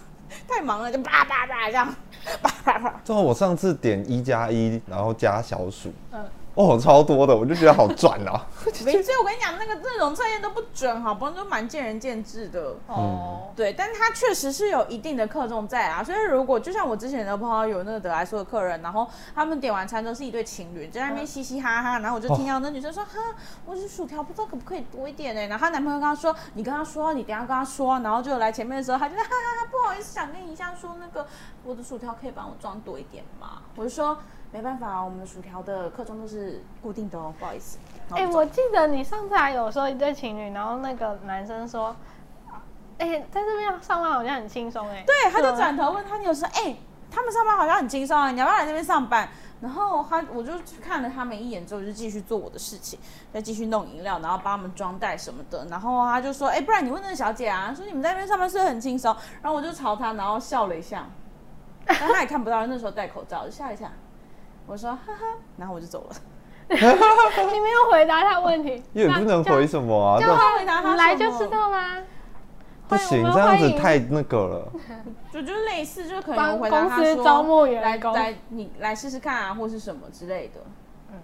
Speaker 1: 太忙了，就叭叭叭这样，叭叭叭。
Speaker 3: 正好我上次点一加一，然后加小鼠，
Speaker 2: 嗯，
Speaker 3: 哦，超多的，我就觉得好赚啊。
Speaker 1: 没事，我跟你讲，那个这种测验都不准，好不好？都蛮见仁见智的。
Speaker 2: 哦，
Speaker 1: 对，但它确实是有一定的克重在啊，所以如果就像我之前的朋友有那个得来速的客人，然后他们点完餐都是一对情侣在那边嘻嘻哈哈，然后我就听到那女生说：“哈，我是薯条，不知道可不可以多一点呢？”然后她男朋友跟她说：“你跟她说，你等下跟她说。”然后就来前面的时候，她就哈哈哈，不好意思，想跟你一下说那个我的薯条可以帮我装多一点吗？我就说没办法，我们的薯条的克重都是固定的哦，不好意思。
Speaker 2: 哎、我记得你上次还有说一对情侣，然后那个男生说，哎、在这边上班好像很轻松哎。
Speaker 1: 对，他就转头问他，你有说，哎、他们上班好像很轻松啊，你要不要来这边上班？然后他，我就看了他们一眼之后，就继续做我的事情，再继续弄饮料，然后帮他们装袋什么的。然后他就说，哎、不然你问那个小姐啊，说你们在那边上班是不是很轻松？然后我就朝他，然后笑了一下，但他也看不到，那时候戴口罩，就笑一下。我说哈哈，然后我就走了。
Speaker 2: 你没有回答他问题，
Speaker 3: 也不能回什么啊，
Speaker 2: 叫
Speaker 1: 他回答他
Speaker 2: 他来
Speaker 1: 什么
Speaker 2: 就知道啦。
Speaker 3: 不行，这样子太那个了。
Speaker 1: 就就类似，就可能回答他
Speaker 2: 公司
Speaker 1: 说
Speaker 2: 招募员
Speaker 1: 来
Speaker 2: 工
Speaker 1: 来你来试试看啊，或是什么之类的。嗯，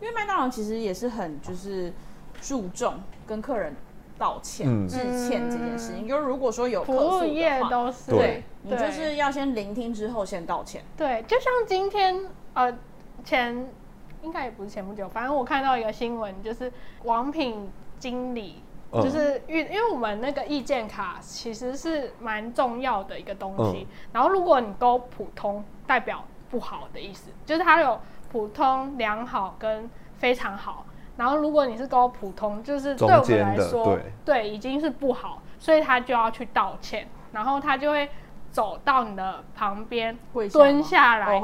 Speaker 1: 因为麦当劳其实也是很就是注重跟客人道歉、
Speaker 3: 嗯
Speaker 1: 致歉这件事情。就如果说有
Speaker 2: 服务
Speaker 1: 客诉的话，
Speaker 2: 业都是
Speaker 3: 对
Speaker 1: 你就是要先聆听之后先道歉。
Speaker 2: 对，就像今天呃前应该也不是前不久，反正我看到一个新闻，就是王品经理。
Speaker 3: 嗯
Speaker 2: 就是因因为我们那个意见卡其实是蛮重要的一个东西，
Speaker 3: 嗯
Speaker 2: 然后如果你勾普通，代表不好的意思，就是它有普通、良好跟非常好。然后如果你是勾普通，就是对我们来说，
Speaker 3: 对
Speaker 2: 已经是不好，所以他就要去道歉，然后他就会走到你的旁边
Speaker 1: 跪下
Speaker 2: 蹲下来，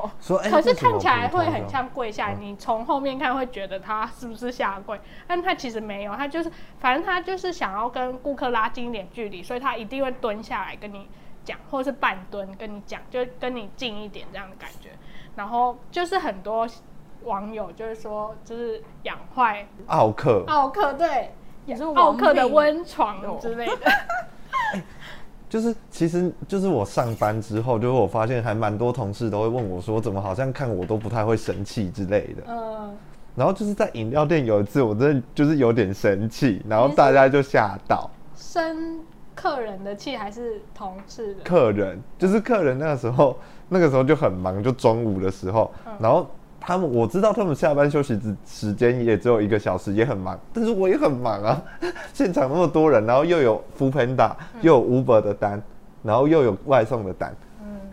Speaker 2: 可是看起来会很像跪下你从后面看会觉得他是不是下跪，但他其实没有，他就是反正他就是想要跟顾客拉近一点距离，所以他一定会蹲下来跟你讲，或者是半蹲跟你讲，就跟你近一点这样的感觉。然后就是很多网友就是说，就是养坏
Speaker 3: 奥克，
Speaker 2: 奥克对
Speaker 1: 也是
Speaker 2: 奥克的温床之类的。
Speaker 3: 就是其实就是我上班之后，就是我发现还蛮多同事都会问我说，怎么好像看我都不太会生气之类的。
Speaker 2: 嗯，
Speaker 3: 然后就是在饮料店有一次，我真的就是有点生气，然后大家就吓到。
Speaker 2: 生客人的气还是同事的？
Speaker 3: 客人就是客人那个时候，那个时候就很忙，就中午的时候，然后他们我知道他们下班休息时时间也只有一个小时，也很忙，但是我也很忙啊，现场那么多人，然后又有 f o o Panda，又有 Uber 的单，然后又有外送的单，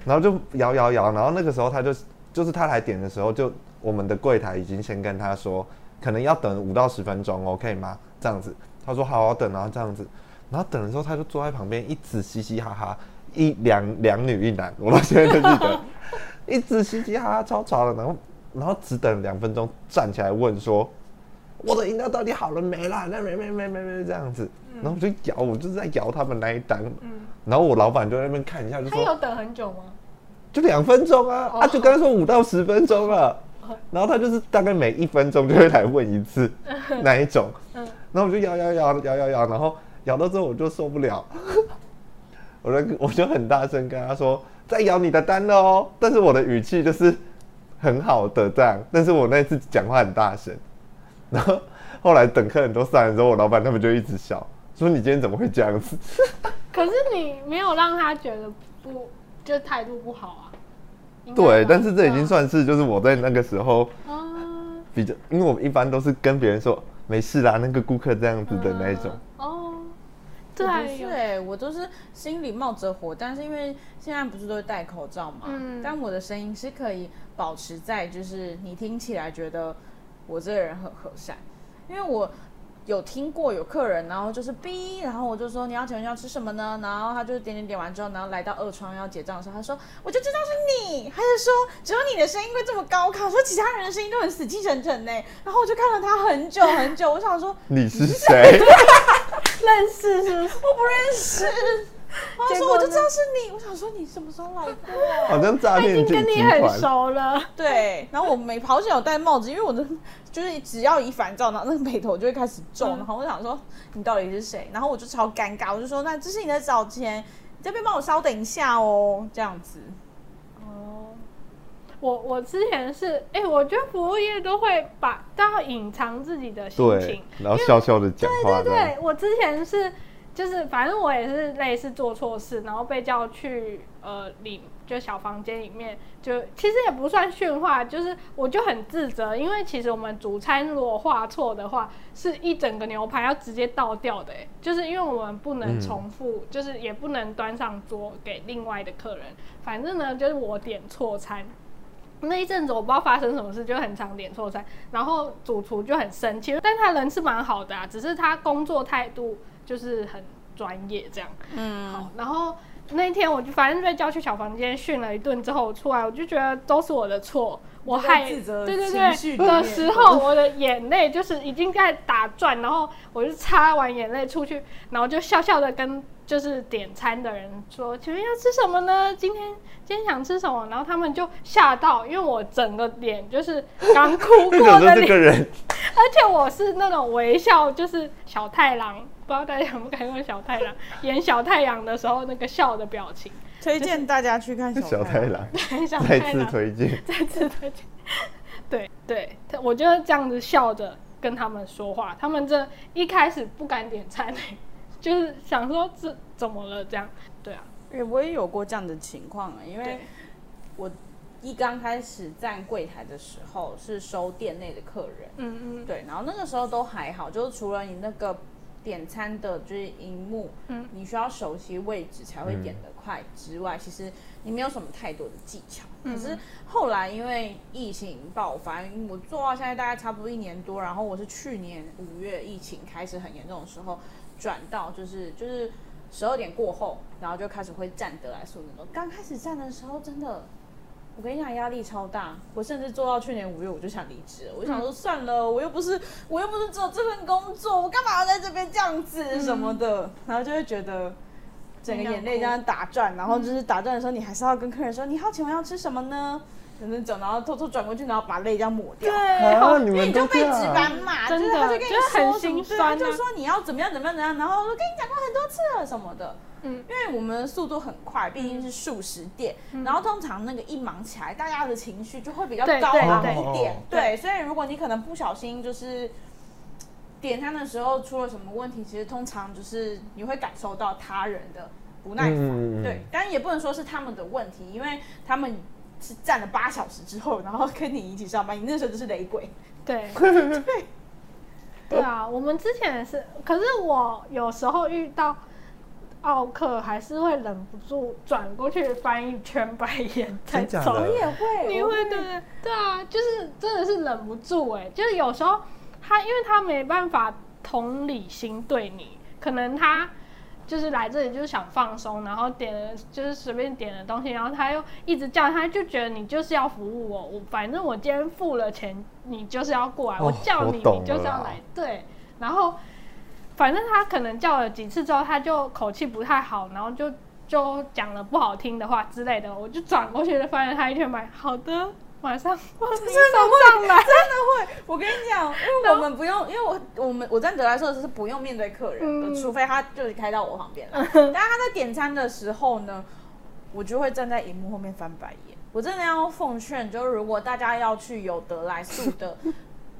Speaker 3: 然后就摇摇摇，然后那个时候他就就是他来点的时候，就我们的柜台已经先跟他说，可能要等五到十分钟，OK 吗？这样子，他说好，好等，然后这样子，然后等的时候他就坐在旁边，一直嘻嘻哈哈，一两两女一男，我到现在都记得，一直嘻嘻哈哈超吵的，然后然后只等两分钟，站起来问说。我的饮料到底好了没啦？那没没没没没这样子，然后我就摇，我就是在摇他们那一单，嗯然后我老板就在那边看一下，就说
Speaker 2: 他有等很久吗？
Speaker 3: 就两分钟啊，啊，就刚才说五到十分钟了，然后他就是大概每一分钟就会来问一次那一种，然后我就摇摇摇摇摇摇，然后摇到之后我就受不了，我就我就很大声跟他说在摇你的单了哦，但是我的语气就是很好的这样，但是我那次讲话很大声，然后后来等客人都散了之后，我老板他们就一直笑，说你今天怎么会这样子？
Speaker 2: 可是你没有让他觉得不，就态度不好啊。
Speaker 3: 对，但是这已经算是就是我在那个时候。
Speaker 2: 啊，
Speaker 3: 比较，因为我们一般都是跟别人说没事啦，那个顾客这样子的那一种。
Speaker 2: 哦，这
Speaker 1: 我
Speaker 2: 还有
Speaker 1: 不是哎、我都是心里冒着火，但是因为现在不是都会戴口罩嘛，
Speaker 2: 嗯
Speaker 1: 但我的声音是可以保持在，就是你听起来觉得我这个人很和善，因为我有听过有客人，然后就是 B，，然后我就说你要请问要吃什么呢？然后他就点点点完之后，然后来到二窗要结账的时候，他说我就知道是你，他就说只有你的声音会这么高亢，说其他人的声音都很死气沉沉呢。然后我就看了他很久很久，我想说
Speaker 3: 你是谁？
Speaker 2: 认识是不是？
Speaker 1: 我不认识。他说我就知道是你，我想说你什么时候来过？
Speaker 3: 好像诈
Speaker 2: 他已经跟你很。熟了。
Speaker 1: 对，然后我没好险有戴帽子，因为我的就是只要一烦躁，然后那个眉头就会开始皱，
Speaker 2: 嗯
Speaker 1: 然后我想说你到底是谁？然后我就超尴尬，我就说那这是你的早钱，你这边帮我稍等一下哦，这样子。
Speaker 2: 哦，我我之前是，哎、我觉得服务业都会把都要隐藏自己的心情。，
Speaker 3: 然后笑笑的讲话
Speaker 2: 对
Speaker 3: 对。
Speaker 2: 对，我之前是就是反正我也是类似做错事，然后被叫去呃里就小房间里面，就其实也不算训话，就是我就很自责，因为其实我们主餐如果画错的话，是一整个牛排要直接倒掉的，哎，就是因为我们不能
Speaker 3: 嗯
Speaker 2: 重复，就是也不能端上桌给另外的客人，反正呢就是我点错餐。那一阵子我不知道发生什么事，就很常点错餐，然后主厨就很生气，但他人是蛮好的啊，只是他工作态度就是很专业这样。
Speaker 1: 嗯，
Speaker 2: 好，然后那一天我就反正被叫去小房间训了一顿之后，我出来我就觉得都是我的错，我
Speaker 1: 在
Speaker 2: 害
Speaker 1: 自责
Speaker 2: 对对对的时候，我的眼泪就是已经在打转，然后我就擦完眼泪出去，然后就笑笑的跟就是点餐的人说：“请问要吃什么呢？今天今天想吃什么？”然后他们就吓到，因为我整个脸就是刚哭过的脸，
Speaker 3: 这个人？
Speaker 2: 而且我是那种微笑，就是小太郎，不知道大家有没有看过小太郎演小太阳的时候那个笑的表情，
Speaker 1: 推荐大家去看
Speaker 3: 小
Speaker 1: 小
Speaker 3: 太郎，
Speaker 2: 小
Speaker 3: 再次推荐。
Speaker 2: 再次推荐。对对，他我就是这样子笑着跟他们说话，他们这一开始不敢点餐、欸，就是想说这怎么了这样。对啊，
Speaker 1: 哎我也有过这样的情况啊，因为，我一刚开始站柜台的时候是收店内的客人，
Speaker 2: 嗯嗯，
Speaker 1: 对，然后那个时候都还好，就是除了你那个点餐的就是荧幕，
Speaker 2: 嗯
Speaker 1: 你需要熟悉位置才会点得快之外，其实你没有什么太多的技巧。可
Speaker 2: 嗯
Speaker 1: 是后来因为疫情爆发，我做到现在大概差不多一年多，然后我是去年五月疫情开始很严重的时候转到就是就是十二点过后，然后就开始会站得来速那种。刚开始站的时候真的。我跟你讲，压力超大。我甚至做到去年五月，我就想离职了。我就想说，算了，我又不是，我又不是只有这份工作，我干嘛要在这边这样子什么的？然后就会觉得整个眼泪这样打转，然后就是打转的时候，你还是要跟客人说，你好，请问要吃什么呢？就那种，然后偷偷转过去，然后把泪这样抹掉。
Speaker 2: 对，
Speaker 1: 因为你就被值。班嘛，
Speaker 2: 真的
Speaker 1: 就是他就跟你
Speaker 2: 就是很
Speaker 1: 说什么
Speaker 2: 心
Speaker 1: 对
Speaker 2: 酸啊
Speaker 1: 他就说你要怎么样怎么样怎么样，然后跟你讲过很多次了什么的。
Speaker 2: 嗯。
Speaker 1: 因为我们的速度很快，毕竟是素食店，然后通常那个一忙起来，大家的情绪就会比较高昂一点。
Speaker 2: 对。
Speaker 1: 对，所以如果你可能不小心就是点餐的时候出了什么问题，其实通常就是你会感受到他人的不耐烦。对，但也不能说是他们的问题，因为他们是站了八小时之后，然后跟你一起上班，你那时候就是雷鬼。
Speaker 2: 对。对。对啊，我们之前也是，可是我有时候遇到奥克，还是会忍不住转过去翻一圈白眼再走。
Speaker 3: 真的？
Speaker 1: 我也会，
Speaker 2: 你会对对？对啊，就是真的是忍不住哎、就是有时候他因为他没办法同理心对你，可能他就是来这里就是想放松，然后点了就是随便点的东西，然后他又一直叫，他就觉得你就是要服务我，我反正我今天付了钱，你就是要过来，
Speaker 3: 哦
Speaker 2: 我叫你你就是要来，对，然后反正他可能叫了几次之后，他就口气不太好，然后就就讲了不好听的话之类的，我就转过去就发现他一圈买，好的，马上帮你送上来。
Speaker 1: 真的会。我跟你讲，因为我们不用，因为我我们我在德莱社是不用面对客人的，
Speaker 2: 嗯
Speaker 1: 除非他就是开到我旁边来。但他在点餐的时候呢，我就会站在荧幕后面翻白眼。我真的要奉劝，就是如果大家要去有德莱素的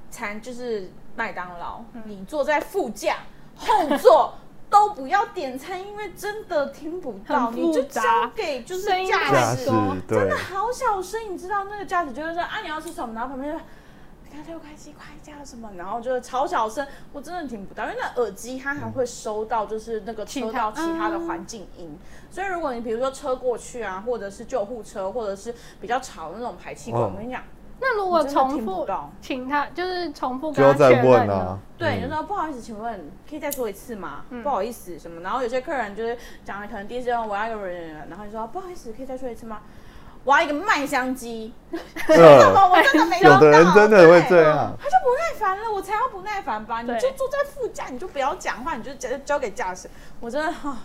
Speaker 1: 餐，就是麦当劳，你坐在副驾后座。都不要点餐，因为真的听不到，你就交给就是驾驶
Speaker 3: 驾驶。
Speaker 2: 多。
Speaker 3: 对
Speaker 1: 真的好小声，你知道那个驾驶就会说啊你要吃什么，然后旁边就你看六块七块加什么，然后就是超小声，我真的听不到，因为那耳机它还会收到就是那个车道其他的环境音，所以如果你比如说车过去啊，或者是救护车，或者是比较吵的那种排气管，
Speaker 3: 哦。
Speaker 1: 我跟你讲。
Speaker 2: 那如果重复请他，就是重复
Speaker 3: 就要
Speaker 2: 跟他确
Speaker 3: 再问啊。
Speaker 1: 对，
Speaker 3: 嗯
Speaker 1: 就说不好意思，请问可以再说一次吗？
Speaker 2: 嗯
Speaker 1: 不好意思什么？然后有些客人就是讲了可能第一次用我要一个人，然后就说不好意思，可以再说一次吗？我要一个麦香鸡，
Speaker 3: 嗯
Speaker 1: 我真的没
Speaker 3: 有的人
Speaker 1: 到
Speaker 3: 真的会
Speaker 1: 对
Speaker 3: 这样。
Speaker 1: 他就不耐烦了，我才要不耐烦吧？你就坐在副驾，你就不要讲话，你就交交给驾驶。我真的哈、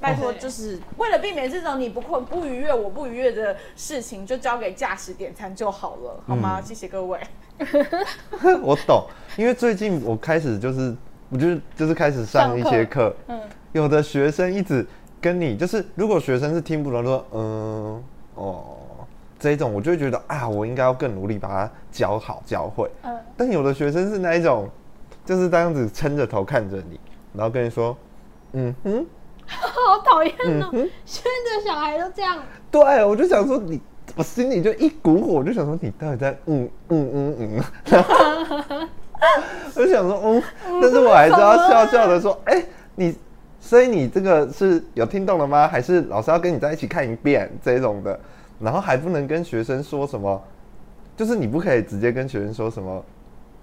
Speaker 1: 拜托，就是为了避免这种你不困不愉悦，我不愉悦的事情，就交给驾驶点餐就好了，好吗？
Speaker 3: 嗯
Speaker 1: 谢谢各位。
Speaker 3: 我懂，因为最近我开始就是，我就是就是开始上一些课，
Speaker 2: 嗯，
Speaker 3: 有的学生一直跟你，就是如果学生是听不懂，说嗯哦这一种，我就会觉得啊，我应该要更努力把它教好教会。
Speaker 2: 嗯
Speaker 3: 但有的学生是那一种，就是这样子撑着头看着你，然后跟你说，嗯哼，
Speaker 2: 好讨厌哦！
Speaker 3: 嗯，
Speaker 2: 现在的小孩都这样，
Speaker 3: 对，我就想说你，我心里就一股火，我就想说你到底在嗯嗯嗯嗯，然后 我就想说嗯，但是我还是要笑笑的说，哎、你，所以你这个是有听懂了吗？还是老师要跟你在一起看一遍这种的？然后还不能跟学生说什么，就是你不可以直接跟学生说什么，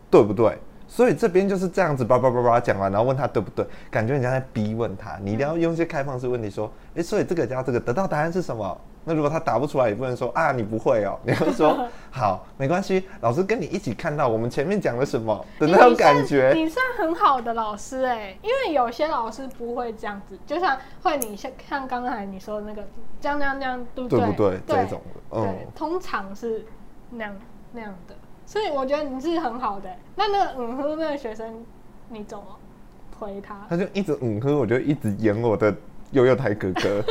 Speaker 3: 对不对？所以这边就是这样子叭叭叭叭讲完，然后问他对不对，感觉人家在逼问他，你一定要用一些开放式问题说，诶，所以这个加这个得到答案是什么？那如果他答不出来，也不能说啊你不会哦，你要说 好没关系，老师跟你一起看到我们前面讲了什么的那种感觉。
Speaker 2: 你算很好的老师哎、因为有些老师不会这样子，就像会你像像刚才你说的那个这样这样这样，对不
Speaker 3: 对
Speaker 2: 对？
Speaker 3: 不对这种的嗯
Speaker 2: 对，通常是那样那样的，所以我觉得你是很好的欸、那那个嗯哼那个学生，你怎么回他？
Speaker 3: 他就一直嗯哼，我就一直演我的悠悠台哥哥。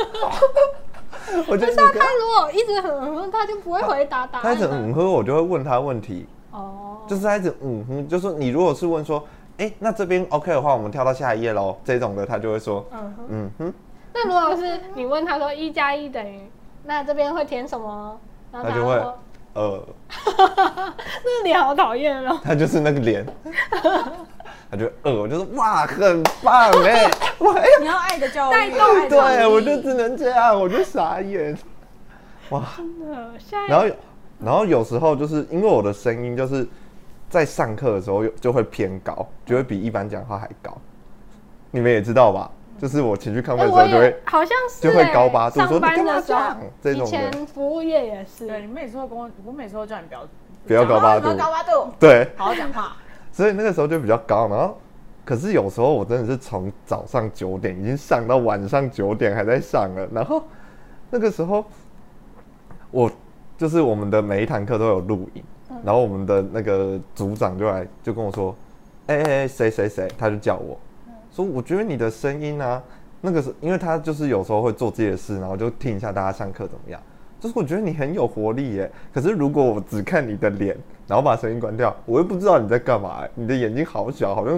Speaker 3: 我就
Speaker 2: 不是啊，他如果一直很嗯哼，他就不会回答答案
Speaker 3: 他一直。嗯哼，我就会问他问题。
Speaker 2: 哦，
Speaker 3: 就是他一直嗯哼，就是你如果是问说，哎、那这边 OK 的话，我们跳到下一页喽，这种的他就会说，
Speaker 2: 嗯哼。
Speaker 3: 嗯哼，
Speaker 2: 那如果是你问他说一加一等于，那这边会填什么？然后
Speaker 3: 他就会
Speaker 2: 说，
Speaker 3: 呃，
Speaker 2: 那脸好讨厌哦。
Speaker 3: 他就是那个脸，他就呃，我就说哇，很棒哎、哇哎、
Speaker 1: 你要爱的教育，
Speaker 2: 带动
Speaker 1: 爱
Speaker 3: 对我就只能这样，我就傻眼，哇，
Speaker 2: 真的，
Speaker 3: 然后有然后有时候就是因为我的声音就是在上课的时候有就会偏高，就会比一般讲话还高，你们也知道吧？就是我情绪亢奋
Speaker 2: 哎，
Speaker 3: 的时候就会。
Speaker 2: 好像是
Speaker 3: 就会
Speaker 2: 哎
Speaker 3: 高八度说
Speaker 2: 上班
Speaker 3: 你干嘛
Speaker 2: 的时候
Speaker 3: 这样，这
Speaker 2: 以
Speaker 3: 种的
Speaker 2: 前服务业也是，
Speaker 1: 对，你每次都跟我，我每次都叫你不要
Speaker 3: 不要高八度。
Speaker 1: 高八度，
Speaker 3: 对，
Speaker 1: 好好讲话。
Speaker 3: 所以那个时候就比较高，然后可是有时候我真的是从早上九点已经上到晚上九点还在上了，然后那个时候我就是我们的每一堂课都有录影，然后我们的那个组长就来就跟我说，哎哎哎谁谁谁，他就叫我说我觉得你的声音啊，那个是因为他就是有时候会做自己的事，然后就听一下大家上课怎么样。就是我觉得你很有活力耶，可是如果我只看你的脸，然后把声音关掉，我又不知道你在干嘛。你的眼睛好小，好像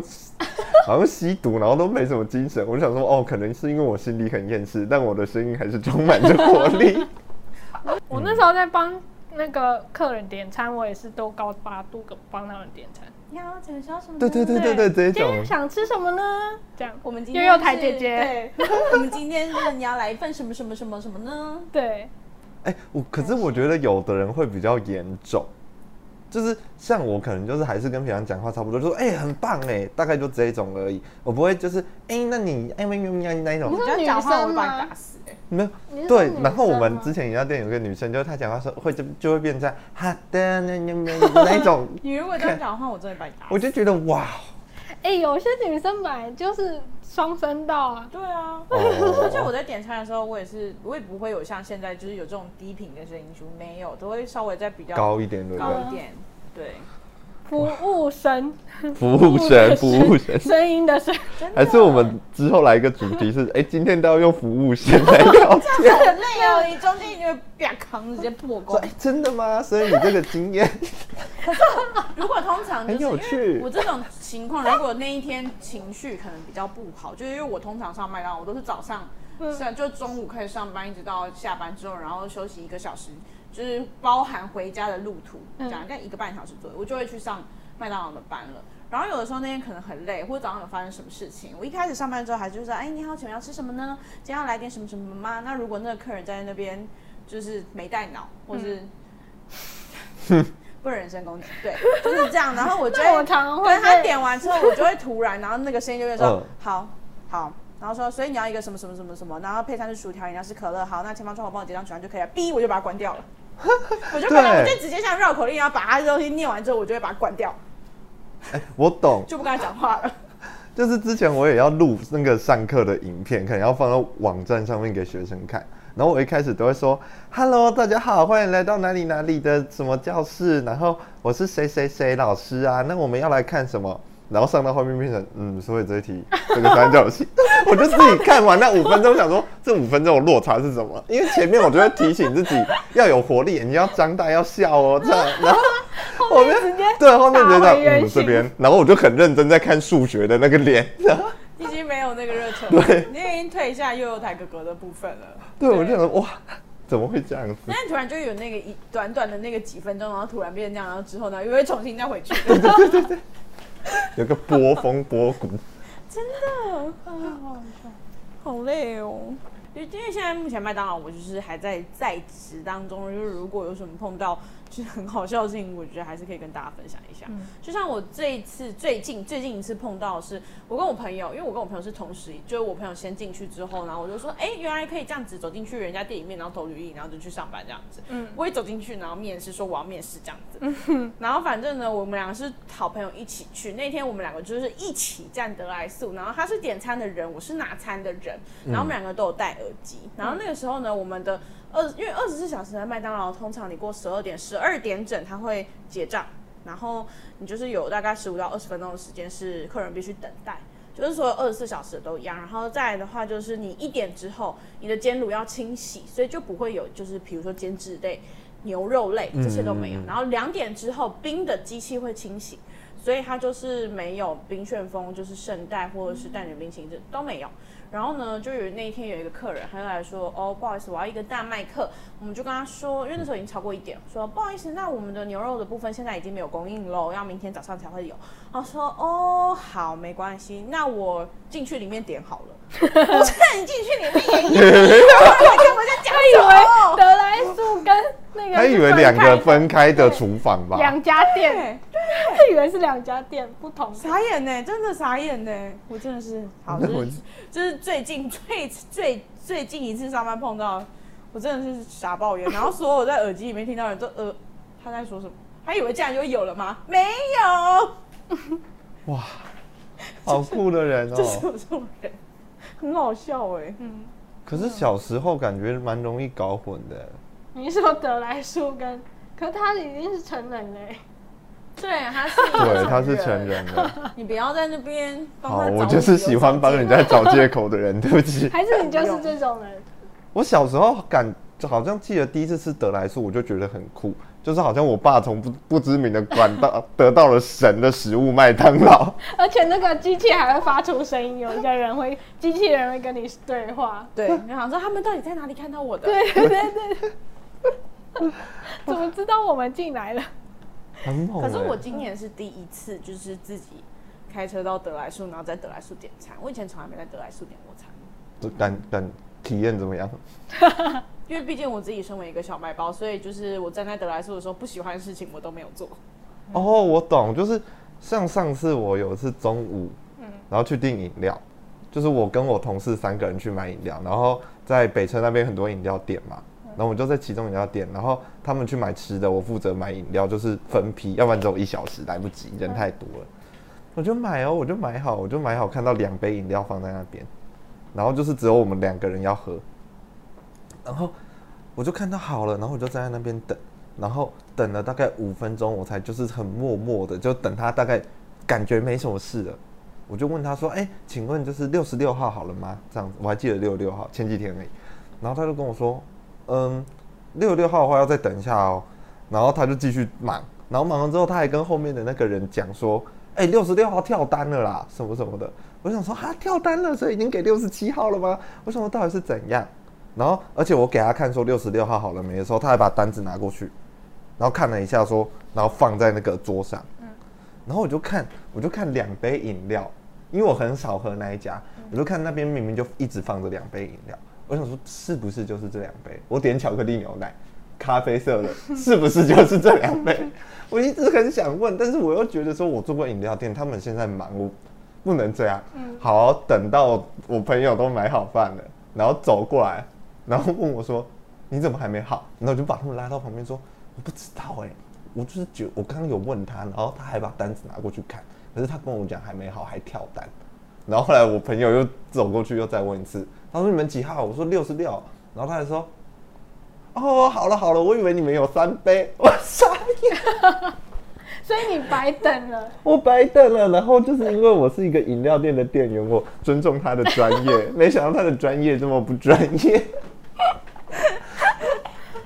Speaker 3: 好像吸毒，然后都没什么精神。我就想说，哦，可能是因为我心里很厌世，但我的声音还是充满着活力。
Speaker 2: 我那时候在帮那个客人点餐，我也是都高八度个帮他们点餐。
Speaker 1: 你好，请叫什么？
Speaker 3: 对对对对对，这一
Speaker 2: 今天
Speaker 3: 种
Speaker 2: 想吃什么呢？这样，
Speaker 1: 我们今天
Speaker 2: 又有台姐姐，
Speaker 1: 对，我们今天是你要来一份什么什么什么什么呢？
Speaker 2: 对，
Speaker 3: 哎、我可是我觉得有的人会比较严重，就是像我可能就是还是跟平常讲话差不多，就说哎、很棒哎，大概就这一种而已。我不会就是哎、那你哎那那那一种
Speaker 2: 你，
Speaker 1: 你
Speaker 2: 说女
Speaker 1: 这样讲话，我会
Speaker 2: 生
Speaker 1: 把你
Speaker 2: 吗
Speaker 1: 打死哎。
Speaker 3: 没有对然后我们之前饮料店有个女生，就是她讲话说会就就会变成哈的那那那那一种，
Speaker 1: 你如果这样讲话，我真的把你打死。
Speaker 3: 我就觉得哇，
Speaker 2: 哎、有些女生本来就是双声道啊，
Speaker 1: 对啊，而且我
Speaker 3: 哦，
Speaker 1: 在点餐的时候，我也是，我也不会有像现在就是有这种低频的声音就，没有，都会稍微再比较
Speaker 3: 高一点对
Speaker 1: 高？一点。对，
Speaker 2: 服务生，
Speaker 3: 服务生，服务生，
Speaker 2: 声音的声，
Speaker 3: 还是我们之后来一个主题是，哎、今天都要用服务生来聊天。
Speaker 1: 很累哦，你中间你就会啪扛直接破
Speaker 3: 说
Speaker 1: 功
Speaker 3: 哎、。真的吗？所以你这个经验，
Speaker 1: 如果通常
Speaker 3: 很有趣
Speaker 1: 我这种情况，如果那一天情绪可能比较不好，就是因为我通常上麦当劳，我都是早上，
Speaker 2: 嗯
Speaker 1: 是就中午开始上班，一直到下班之后，然后休息一个小时，就是包含回家的路途，
Speaker 2: 嗯
Speaker 1: 讲大概一个半小时左右，我就会去上麦当劳的班了。然后有的时候那天可能很累，或者早上有发生什么事情，我一开始上班之后还就是说，哎，你好，请问要吃什么呢？今天要来点什么什么吗？那如果那个客人在那边就是没带脑，或是、不能人身攻击，对，就是这样。然后我就会
Speaker 2: 那我常常会
Speaker 1: 他点完之后，我就会突然，然后那个声音就会说
Speaker 3: 嗯
Speaker 1: 好好，然后说所以你要一个什么什么什么什么，然后配餐是薯条，饮料是可乐，好，那前方窗口帮我结账取完就可以了，哔我就把它关掉了。我就可能我就直接像绕口令一样把他的东西念完之后，我就会把它关掉，
Speaker 3: 我懂，
Speaker 1: 就不跟他讲话了。
Speaker 3: 就是之前我也要录那个上课的影片，可能要放到网站上面给学生看。然后我一开始都会说：“Hello，大家好，欢迎来到哪里哪里的什么教室。然后我是谁谁谁老师啊。那我们要来看什么？”然后上到后面变成嗯，所以这一题这个三角形，我就自己看完那五分钟，想说这五分钟的落差是什么？因为前面我就会提醒自己要有活力，眼睛要张大，要笑哦，这样。然后 后面
Speaker 2: 直接
Speaker 3: 对后面觉得嗯这
Speaker 2: 形
Speaker 3: 边，然后我就很认真在看数学的那个脸，然后。
Speaker 1: 已经没有那个热忱，
Speaker 3: 对，
Speaker 1: 你已经退下悠悠台哥哥的部分了。
Speaker 3: 对，我就想哇，怎么会这样子？
Speaker 1: 但是突然就有那个一短短的那个几分钟，然后突然变成这样，然后之后呢又会重新再回去。
Speaker 3: 有个波峰波谷，
Speaker 1: 真的啊，好累哦。因为现在目前麦当劳我就是还在在职当中，就是如果有什么碰到是很好笑的事情，我觉得还是可以跟大家分享一下。就像我这一次最近最近一次碰到的是，我跟我朋友，因为我跟我朋友是同时，就是我朋友先进去之后，然后我就说，哎、原来可以这样子走进去人家店里面，然后投履历，然后就去上班这样子。嗯，我一走进去，然后面试说我要面试这样子。然后反正呢，我们两个是好朋友一起去。那天我们两个就是一起站得来素，然后他是点餐的人，我是拿餐的人，然后我们两个都有戴耳机。然后那个时候呢，我们的二因为二十四小时的麦当劳，通常你过十二点、十二点整他会结账，然后你就是有大概十五到二十分钟的时间是客人必须等待。就是所有二十四小时都一样，然后再来的话就是你一点之后，你的煎炉要清洗，所以就不会有就是比如说煎制类、牛肉类这些都没有。
Speaker 3: 嗯
Speaker 1: 然后两点之后，冰的机器会清洗，所以它就是没有冰旋风，就是圣代或者是蛋卷冰淇淋这都没有。然后呢，就有那一天有一个客人，他就来说，哦，不好意思，我要一个大麦克。我们就跟他说，因为那时候已经超过一点，说不好意思，那我们的牛肉的部分现在已经没有供应喽，要明天早上才会有。他说，哦，好，没关系，那我进去里面点好了。我说你进去你跟我在讲
Speaker 2: 以
Speaker 1: 什么
Speaker 2: 为？德莱素跟那个
Speaker 3: 他以为
Speaker 2: 是
Speaker 3: 两个分开的厨房吧？
Speaker 2: 两家店，
Speaker 1: 对，
Speaker 2: 他以为是两家店不同。
Speaker 1: 傻眼呢，真的傻眼呢，我真的是好，这是 这是最近最最最近一次上班碰到，我真的是傻抱怨，然后所有在耳机里面听到的人都呃他在说什么，他以为这样就有了吗？没有，
Speaker 3: 哇，好酷的人哦。
Speaker 1: 就是这种人，很好笑哎。
Speaker 2: 嗯，
Speaker 3: 可是小时候感觉蛮容易搞混的。
Speaker 2: 你说德莱素跟，可他已经是成人嘞。
Speaker 1: 对，他是
Speaker 3: 对，他是成，人了。
Speaker 1: 你不要在那边帮
Speaker 3: 好，我就是喜欢帮人家
Speaker 1: 找
Speaker 3: 找借口的人，对不起。
Speaker 2: 还是你就是这种人？
Speaker 3: 我小时候感就好像记得第一次吃德莱素，我就觉得很酷，就是好像我爸从不不知名的管道得到了神的食物麦当劳。
Speaker 2: 而且那个机器还会发出声音，有一个人会，机器人会跟你对话。
Speaker 1: 对，你想说他们到底在哪里看到我的？
Speaker 2: 对对对 对。怎么知道我们进来了？
Speaker 3: 很猛、欸。
Speaker 1: 可是我今年是第一次，就是自己开车到德莱素，然后在德莱素点餐。我以前从来没在德莱素点过餐，
Speaker 3: 感感体验怎么样？
Speaker 1: 因为毕竟我自己身为一个小麦包，所以就是我站在德莱素的时候，不喜欢的事情我都没有做。
Speaker 3: 哦，我懂，就是像上次我有一次中午，
Speaker 2: 嗯
Speaker 3: 然后去订饮料，就是我跟我同事三个人去买饮料，然后在北车那边很多饮料店嘛，然后我就在其中饮料店，然后他们去买吃的，我负责买饮料，就是分批，要不然只有一小时来不及，人太多了，我就买哦，我就买好，我就买好，看到两杯饮料放在那边，然后就是只有我们两个人要喝，然后我就看到好了，然后我就站在那边等，然后等了大概五分钟，我才就是很默默的就等他大概感觉没什么事了，我就问他说：“哎、请问就是六十六号好了吗？”这样子我还记得六十六号，前几天而已。然后他就跟我说：“嗯，六十六号的话要再等一下哦。”然后他就继续忙，然后忙完之后他还跟后面的那个人讲说：“哎、六十六号跳单了啦，什么什么的。”我想说：“哈，跳单了，所以已经给六十七号了吗？”我想说到底是怎样？然后，而且我给他看说六十六号好了没的时候，他还把单子拿过去，然后看了一下说，然后放在那个桌上。嗯然后我就看，我就看两杯饮料，因为我很少喝那一家，我就看那边明明就一直放着两杯饮料。我想说，是不是就是这两杯？我点巧克力牛奶，咖啡色的，是不是就是这两杯？我一直很想问，但是我又觉得说我做过饮料店，他们现在忙，我不能这样。好，等到我朋友都买好饭了，然后走过来，然后问我说：“你怎么还没好？”然后我就把他们拉到旁边说：“我不知道哎、我就是觉我刚刚有问他，然后他还把单子拿过去看，可是他跟我讲还没好，还跳单。然后后来我朋友又走过去又再问一次，他说你们几号？我说六十六，然后他还说，哦，好了好了，我以为你们有三杯，我傻眼，
Speaker 2: 所以你白等了。
Speaker 3: 我白等了。然后就是因为我是一个饮料店的店员，我尊重他的专业，没想到他的专业这么不专业。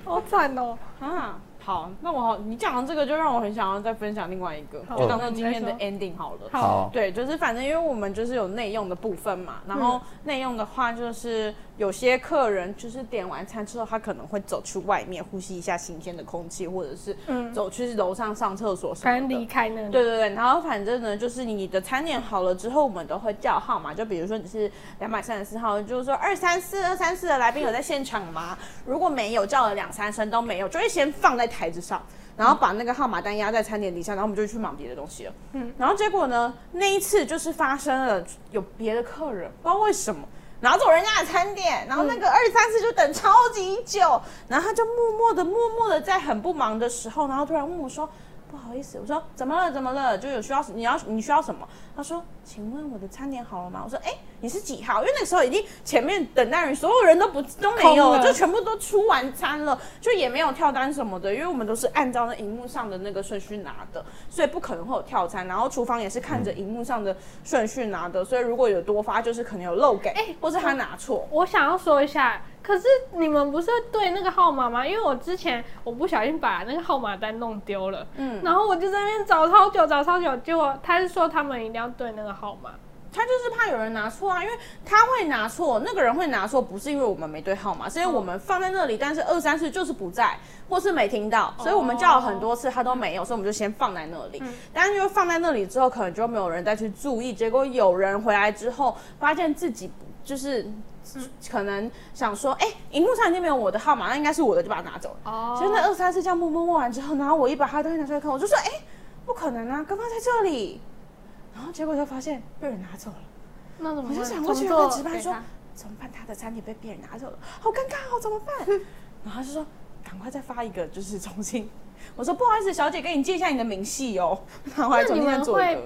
Speaker 2: 好惨哦！
Speaker 1: 啊，好，那我好，你讲的这个就让我很想要再分享另外一个，就当做今天的 ending 好了。
Speaker 3: 好，
Speaker 1: 对，就是反正因为我们就是有内用的部分嘛，然后内用的话就是有些客人就是点完餐之后，他可能会走去外面呼吸一下新鲜的空气，或者是
Speaker 2: 嗯
Speaker 1: 走去楼上上厕所什么的。
Speaker 2: 离开那里。
Speaker 1: 对对对，然后反正呢，就是你的餐点好了之后，我们都会叫号码，就比如说你是两百三十四号，就是说二三四二三四的来宾有在现场吗？如果没有，叫了两三声都没有，就会先放在台子上，然后把那个号码单压在餐点底下，然后我们就去忙别的东西了。嗯，然后结果呢，那一次就是发生了有别的客人，不知道为什么。拿走人家的餐点，然后那个二三四就等超级久，然后他就默默的、默默的在很不忙的时候，然后突然问我说：“不好意思，我说怎么了？怎么了？就有需要你要你需要什么？他说，请问我的餐点好了吗？我说，哎、你是几号？因为那个时候已经前面等待人所有人都不都没有
Speaker 2: 了
Speaker 1: 就全部都出完餐了，就也没有跳单什么的，因为我们都是按照那荧幕上的那个顺序拿的，所以不可能会有跳餐。然后厨房也是看着荧幕上的顺序拿的，所以如果有多发，就是可能有漏给，或是他拿错。
Speaker 2: 我想要说一下，可是你们不是对那个号码吗？因为我之前我不小心把那个号码单弄丢了，
Speaker 1: 嗯，
Speaker 2: 然后我就在那边找超久，找超久，结果他是说他们一定要对那个号码。
Speaker 1: 他就是怕有人拿错啊，因为他会拿错，那个人会拿错，不是因为我们没对号码，是因为我们放在那里，但是二三四就是不在，或是没听到，所以我们叫了很多次，他都没有，所以我们就先放在那里。但是就放在那里之后，可能就没有人再去注意，结果有人回来之后，发现自己就是。可能想说，哎、荧幕上已经没有我的号码，那应该是我的，就把它拿走了。
Speaker 2: 哦
Speaker 1: 所以那二三四这样默默默完之后，然后我一把他的东西拿出来看，我就说，哎、不可能啊，刚刚在这里。然后结果就发现被人拿走了。
Speaker 2: 那怎么？
Speaker 1: 我就想过去跟值班说怎么办？他的餐点被别人拿走了，好尴尬哦，怎么办？然后他就说，赶快再发一个，就是重新。我说不好意思，小姐，给你借一下你的明细哦。然后还重新再做一个
Speaker 2: 那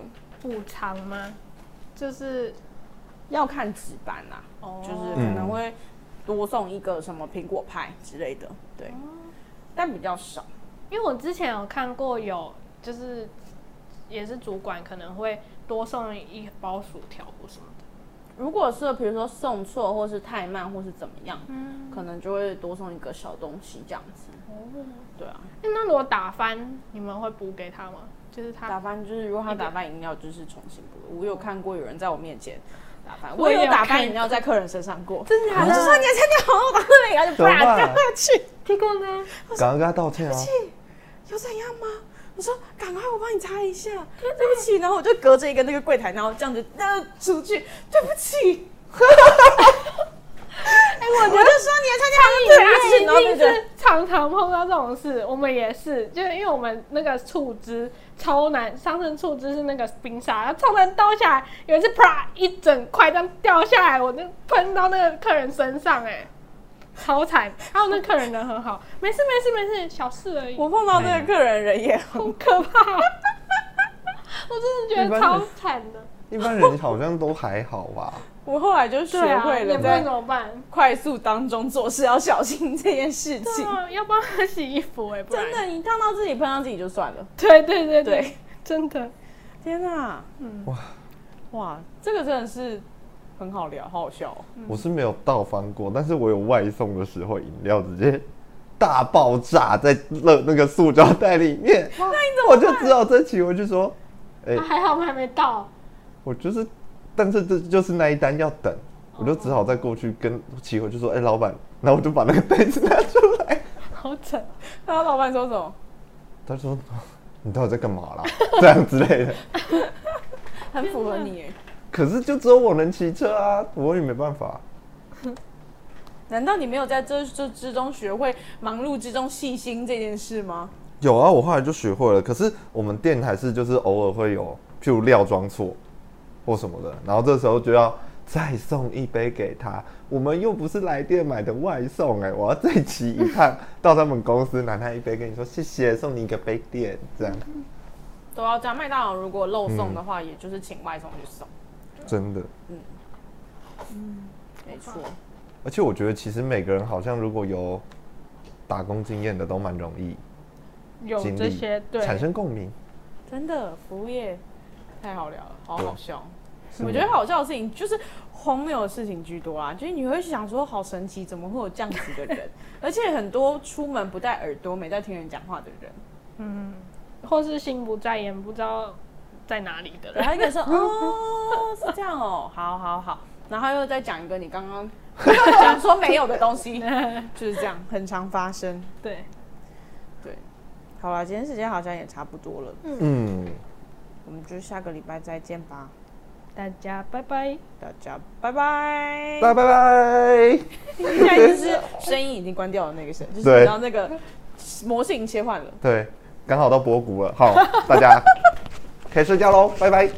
Speaker 2: 你们。补偿吗？就是
Speaker 1: 要看值班啦、
Speaker 2: 哦
Speaker 1: 就是可能会多送一个什么苹果派之类的，对，
Speaker 2: 哦
Speaker 1: 但比较少。
Speaker 2: 因为我之前有看过有，就是也是主管可能会多送一包薯条或什么的。
Speaker 1: 如果是比如说送错，或是太慢，或是怎么样，
Speaker 2: 嗯，
Speaker 1: 可能就会多送一个小东西这样子。
Speaker 2: 哦，
Speaker 1: 对啊，
Speaker 2: 诶那如果打翻，你们会补给他吗？就是他
Speaker 1: 打翻就是如果他打翻饮料，就是重新补。我有看过有人在我面前打翻，
Speaker 2: 我也有
Speaker 1: 打翻
Speaker 2: 看
Speaker 1: 饮料在客人身上过。
Speaker 2: 真的假
Speaker 1: 我就说你的餐点好，我打那里，然后就啪赶快去，
Speaker 2: 结果呢？
Speaker 3: 赶快跟他道歉啊！
Speaker 1: 有怎样吗？我说赶快，我帮你擦一下，对不起。然后我就隔着一个那个柜台，然后这样子呃出去，对不起。哎、我就说你的餐点好，对不起。然后
Speaker 2: 一定
Speaker 1: 那个
Speaker 2: 是常常碰到这种事，我们也是，就是因为我们那个醋汁超难，上次醋汁是那个冰沙，然后超难倒下来，有一次啪一整块这样掉下来，我就喷到那个客人身上、哎，超惨。还有那客人人很好，没事没事没事，小事而已，
Speaker 1: 我碰到那个客人人也很
Speaker 2: 好可怕。我真的觉得超惨的，
Speaker 3: 一般人好像都还好吧？
Speaker 1: 我后来就学会了
Speaker 2: 也不知道
Speaker 1: 在
Speaker 2: 怎么办。
Speaker 1: 快速当中做事要小心这件事情。
Speaker 2: 要帮他洗衣服哎、
Speaker 1: 真的，你烫到自己，碰到自己就算了。
Speaker 2: 对对对
Speaker 1: 对，
Speaker 2: 真的。
Speaker 1: 天哪，
Speaker 2: 嗯
Speaker 3: 哇
Speaker 1: 哇，这个真的是很好聊，好好笑、哦。
Speaker 3: 我是没有倒翻过，但是我有外送的时候，饮料直接大爆炸在那那个塑胶袋里面，
Speaker 1: 那你怎么
Speaker 3: 我就只好这期我就说，哎、
Speaker 2: 啊还好我们还没到，
Speaker 3: 我就是，但是这就是那一单要等，我就只好再过去跟齐回就说，哎、老板，然后我就把那个袋子拿出来，
Speaker 2: 好惨。
Speaker 1: 然后老板说什么？
Speaker 3: 他说 你到底在干嘛啦？这样之类的。
Speaker 1: 很符合你耶。
Speaker 3: 可是就只有我能骑车啊，我也没办法。
Speaker 1: 难道你没有在这这之中学会忙碌之中细心这件事吗？
Speaker 3: 有啊，我后来就学会了。可是我们店还是就是偶尔会有，譬如料装错或什么的，然后这时候就要再送一杯给他。我们又不是来店买的外送哎、我要再骑一趟到他们公司拿他一杯，跟你说谢谢，送你一个杯垫，这样
Speaker 1: 都要这样。麦当劳如果漏送的话，也就是请外送去送。
Speaker 3: 真的。
Speaker 1: 嗯嗯没错，
Speaker 3: 而且我觉得其实每个人好像如果有打工经验的都蛮容易
Speaker 2: 有这些对
Speaker 3: 产生共鸣。
Speaker 1: 真的服务业太好聊了，好好笑。我觉得好笑的事情就是荒谬的事情居多啦，就是你会想说好神奇，怎么会有这样子的人？而且很多出门不戴耳朵、没在听人讲话的人，嗯
Speaker 2: 或是心不在焉，不知道在哪里的
Speaker 1: 对，
Speaker 2: 人。
Speaker 1: 他一个说 哦是这样哦，好好好，然后又再讲一个你刚刚 讲说没有的东西，就是这样，很常发生。
Speaker 2: 对，
Speaker 1: 对，好了，今天时间好像也差不多了，
Speaker 3: 嗯，
Speaker 1: 我们就下个礼拜再见吧，
Speaker 2: 大家拜拜。
Speaker 1: 大家拜拜。
Speaker 3: 拜拜拜。
Speaker 1: 现在就是声音已经关掉了那个声，就是
Speaker 3: 对
Speaker 1: 你知道那个模型切换了。
Speaker 3: 对，刚好到波谷了，好，大家可以睡觉喽，拜拜。